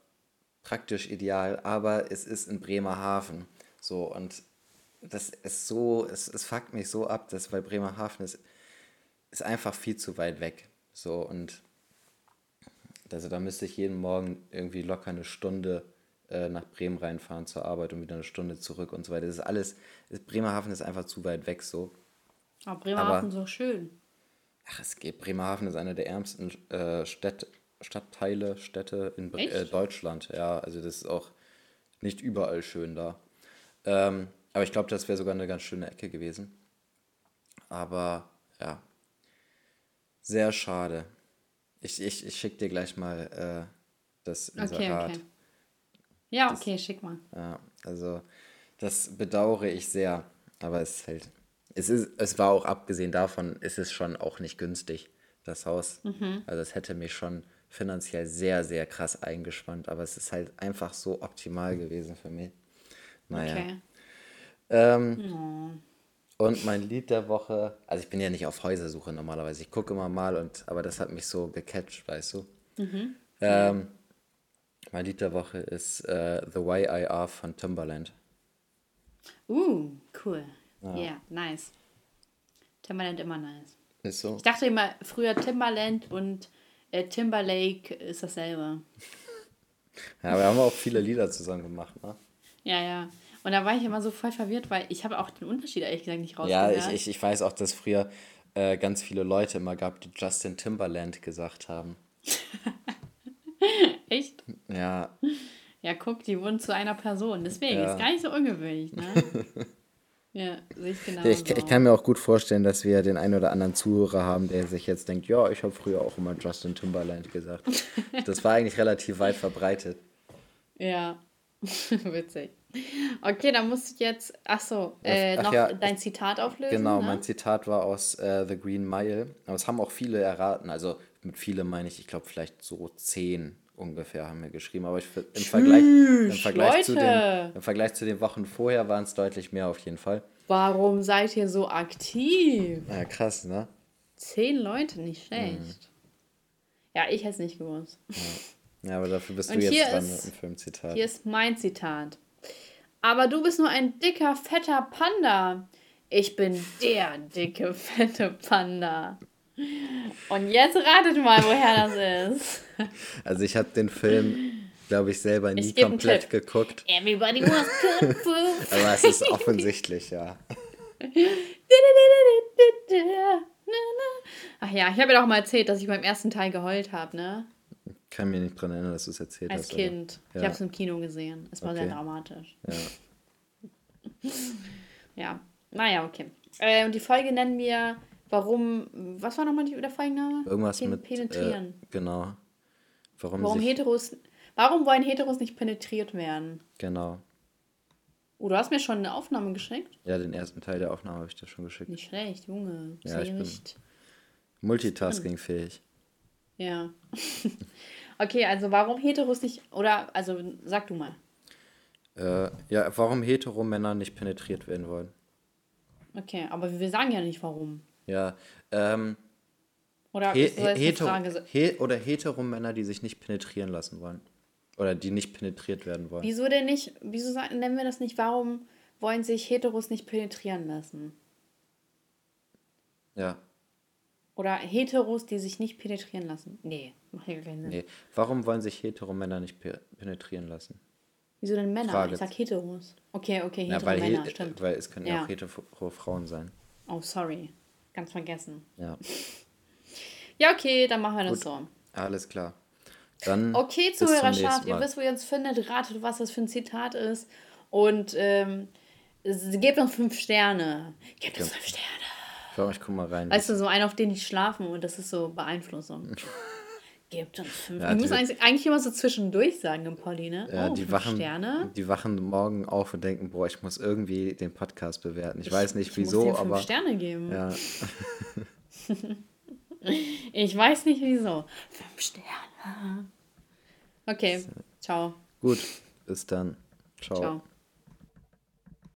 praktisch ideal, aber es ist in Bremerhaven. So, und das ist so, es, es fuckt mich so ab, dass bei Bremerhaven ist, ist einfach viel zu weit weg. So, und also da müsste ich jeden Morgen irgendwie locker eine Stunde äh, nach Bremen reinfahren zur Arbeit und wieder eine Stunde zurück und so weiter. Das ist alles, ist, Bremerhaven ist einfach zu weit weg so. Aber Bremerhaven ist so schön. Ach, es geht. Bremerhaven ist eine der ärmsten äh, Städte, Stadtteile, Städte in äh, Deutschland. Ja, also das ist auch nicht überall schön da. Ähm, aber ich glaube, das wäre sogar eine ganz schöne Ecke gewesen. Aber ja, sehr schade. Ich, ich, ich schicke dir gleich mal äh, das Inserat. Okay, okay. Ja, okay, das, schick mal. Ja, also das bedauere ich sehr, aber es fällt. Es, ist, es war auch abgesehen davon, ist es schon auch nicht günstig, das Haus. Mhm. Also es hätte mich schon finanziell sehr, sehr krass eingespannt, aber es ist halt einfach so optimal gewesen für mich. Naja. Okay. Ähm, oh. Und mein Lied der Woche, also ich bin ja nicht auf Häusersuche normalerweise, ich gucke immer mal, und, aber das hat mich so gecatcht, weißt du. Mhm. Ähm, mein Lied der Woche ist uh, The Way I Are von Timbaland. Uh, cool. Ja, yeah, nice. Timbaland immer nice. Ist so. Ich dachte immer, früher Timbaland und äh, Timberlake ist dasselbe. ja, wir haben auch viele Lieder zusammen gemacht, ne? Ja, ja. Und da war ich immer so voll verwirrt, weil ich habe auch den Unterschied ehrlich gesagt nicht rausgehört. Ja, ich, ich, ich weiß auch, dass früher äh, ganz viele Leute immer gab, die Justin Timberland gesagt haben. Echt? Ja. Ja, guck, die wurden zu einer Person. Deswegen ja. ist gar nicht so ungewöhnlich, ne? Ja, sehe ich genau. Ich, ich kann mir auch gut vorstellen, dass wir den einen oder anderen Zuhörer haben, der sich jetzt denkt, ja, ich habe früher auch immer Justin Timberlake gesagt. Das war eigentlich relativ weit verbreitet. Ja, witzig. Okay, dann musst du jetzt, ach so, äh, Ach noch ja, dein Zitat auflösen. Genau, ne? mein Zitat war aus äh, The Green Mile. Aber es haben auch viele erraten. Also mit viele meine ich, ich glaube vielleicht so zehn ungefähr haben wir geschrieben. Aber ich, im, Vergleich, im, Vergleich zu den, im Vergleich zu den Wochen vorher waren es deutlich mehr auf jeden Fall. Warum seid ihr so aktiv? Ja, krass, ne? Zehn Leute, nicht schlecht. Mhm. Ja, ich hätte es nicht gewusst. Ja, aber dafür bist du Und jetzt hier dran ist- mit dem Filmzitat. Hier ist mein Zitat. Aber du bist nur ein dicker, fetter Panda. Ich bin der dicke, fette Panda. Und jetzt ratet mal, woher das ist. Also ich habe den Film, glaube ich, selber nie Ich komplett geguckt. Everybody wants Kung Fu. Aber es ist offensichtlich, ja. Ach ja, ich habe ja auch mal erzählt, dass ich beim ersten Teil geheult habe, ne? kann mir nicht dran erinnern, dass du es erzählt Als hast. Kind. Aber, Ich ja, habe es im Kino gesehen. Es war sehr Okay. dramatisch. ja. Ja, naja, okay. Äh, und die Folge nennen wir, warum, was war nochmal die- der Folgenname? Irgendwas Pen- mit. Penetrieren. Äh, genau. Warum, warum. Heteros, warum wollen Heteros nicht penetriert werden? Genau. Oh, du hast mir schon eine Aufnahme geschickt? Ja, den ersten Teil der Aufnahme habe ich dir schon geschickt. Nicht schlecht, Junge. Ja, ich bin- nicht. Multitasking-fähig. Ja. okay, also warum Heteros nicht, oder, also sag du mal. Äh, ja, warum Hetero-Männer nicht penetriert werden wollen. Okay, aber wir sagen ja nicht warum. Ja, ähm, Oder he Frage? he oder Hetero-Männer, die sich nicht penetrieren lassen wollen. Oder die nicht penetriert werden wollen. Wieso denn nicht, wieso nennen wir das nicht, warum wollen sich Heteros nicht penetrieren lassen? Ja, Oder Heteros, die sich nicht penetrieren lassen? Nee, macht ja keinen Sinn. nee. Warum wollen sich Hetero-Männer nicht pe penetrieren lassen? Wieso denn Männer? Frage. Ich sag Heteros. Okay, okay, Ja, hetero weil, Männer, he stimmt. weil es können ja. Ja. auch hetero Frauen sein. Oh, sorry. Ganz vergessen. Ja, Ja, okay, dann machen wir das Gut. so. alles klar. Dann Okay, Zuhörerschaft, ihr wisst, wo ihr uns findet, ratet, was das für ein Zitat ist. Und ähm, gebt uns fünf Sterne. Gebt uns fünf Sterne. Schau, ich guck mal rein. Weißt du, so einen, auf den die schlafen und das ist so Beeinflussung. Gebt uns fünf. Ja, wir die- müssen eigentlich, eigentlich immer so zwischendurch sagen im Polly, ne? Ja, oh, die, wachen, Sterne. die wachen morgen auf und denken, boah, ich muss irgendwie den Podcast bewerten. Ich, weiß nicht ich wieso, muss dir fünf aber Sterne geben. ja, Ich weiß nicht wieso. Fünf Sterne. Okay, ciao. gut. Bis dann. Ciao. Ciao.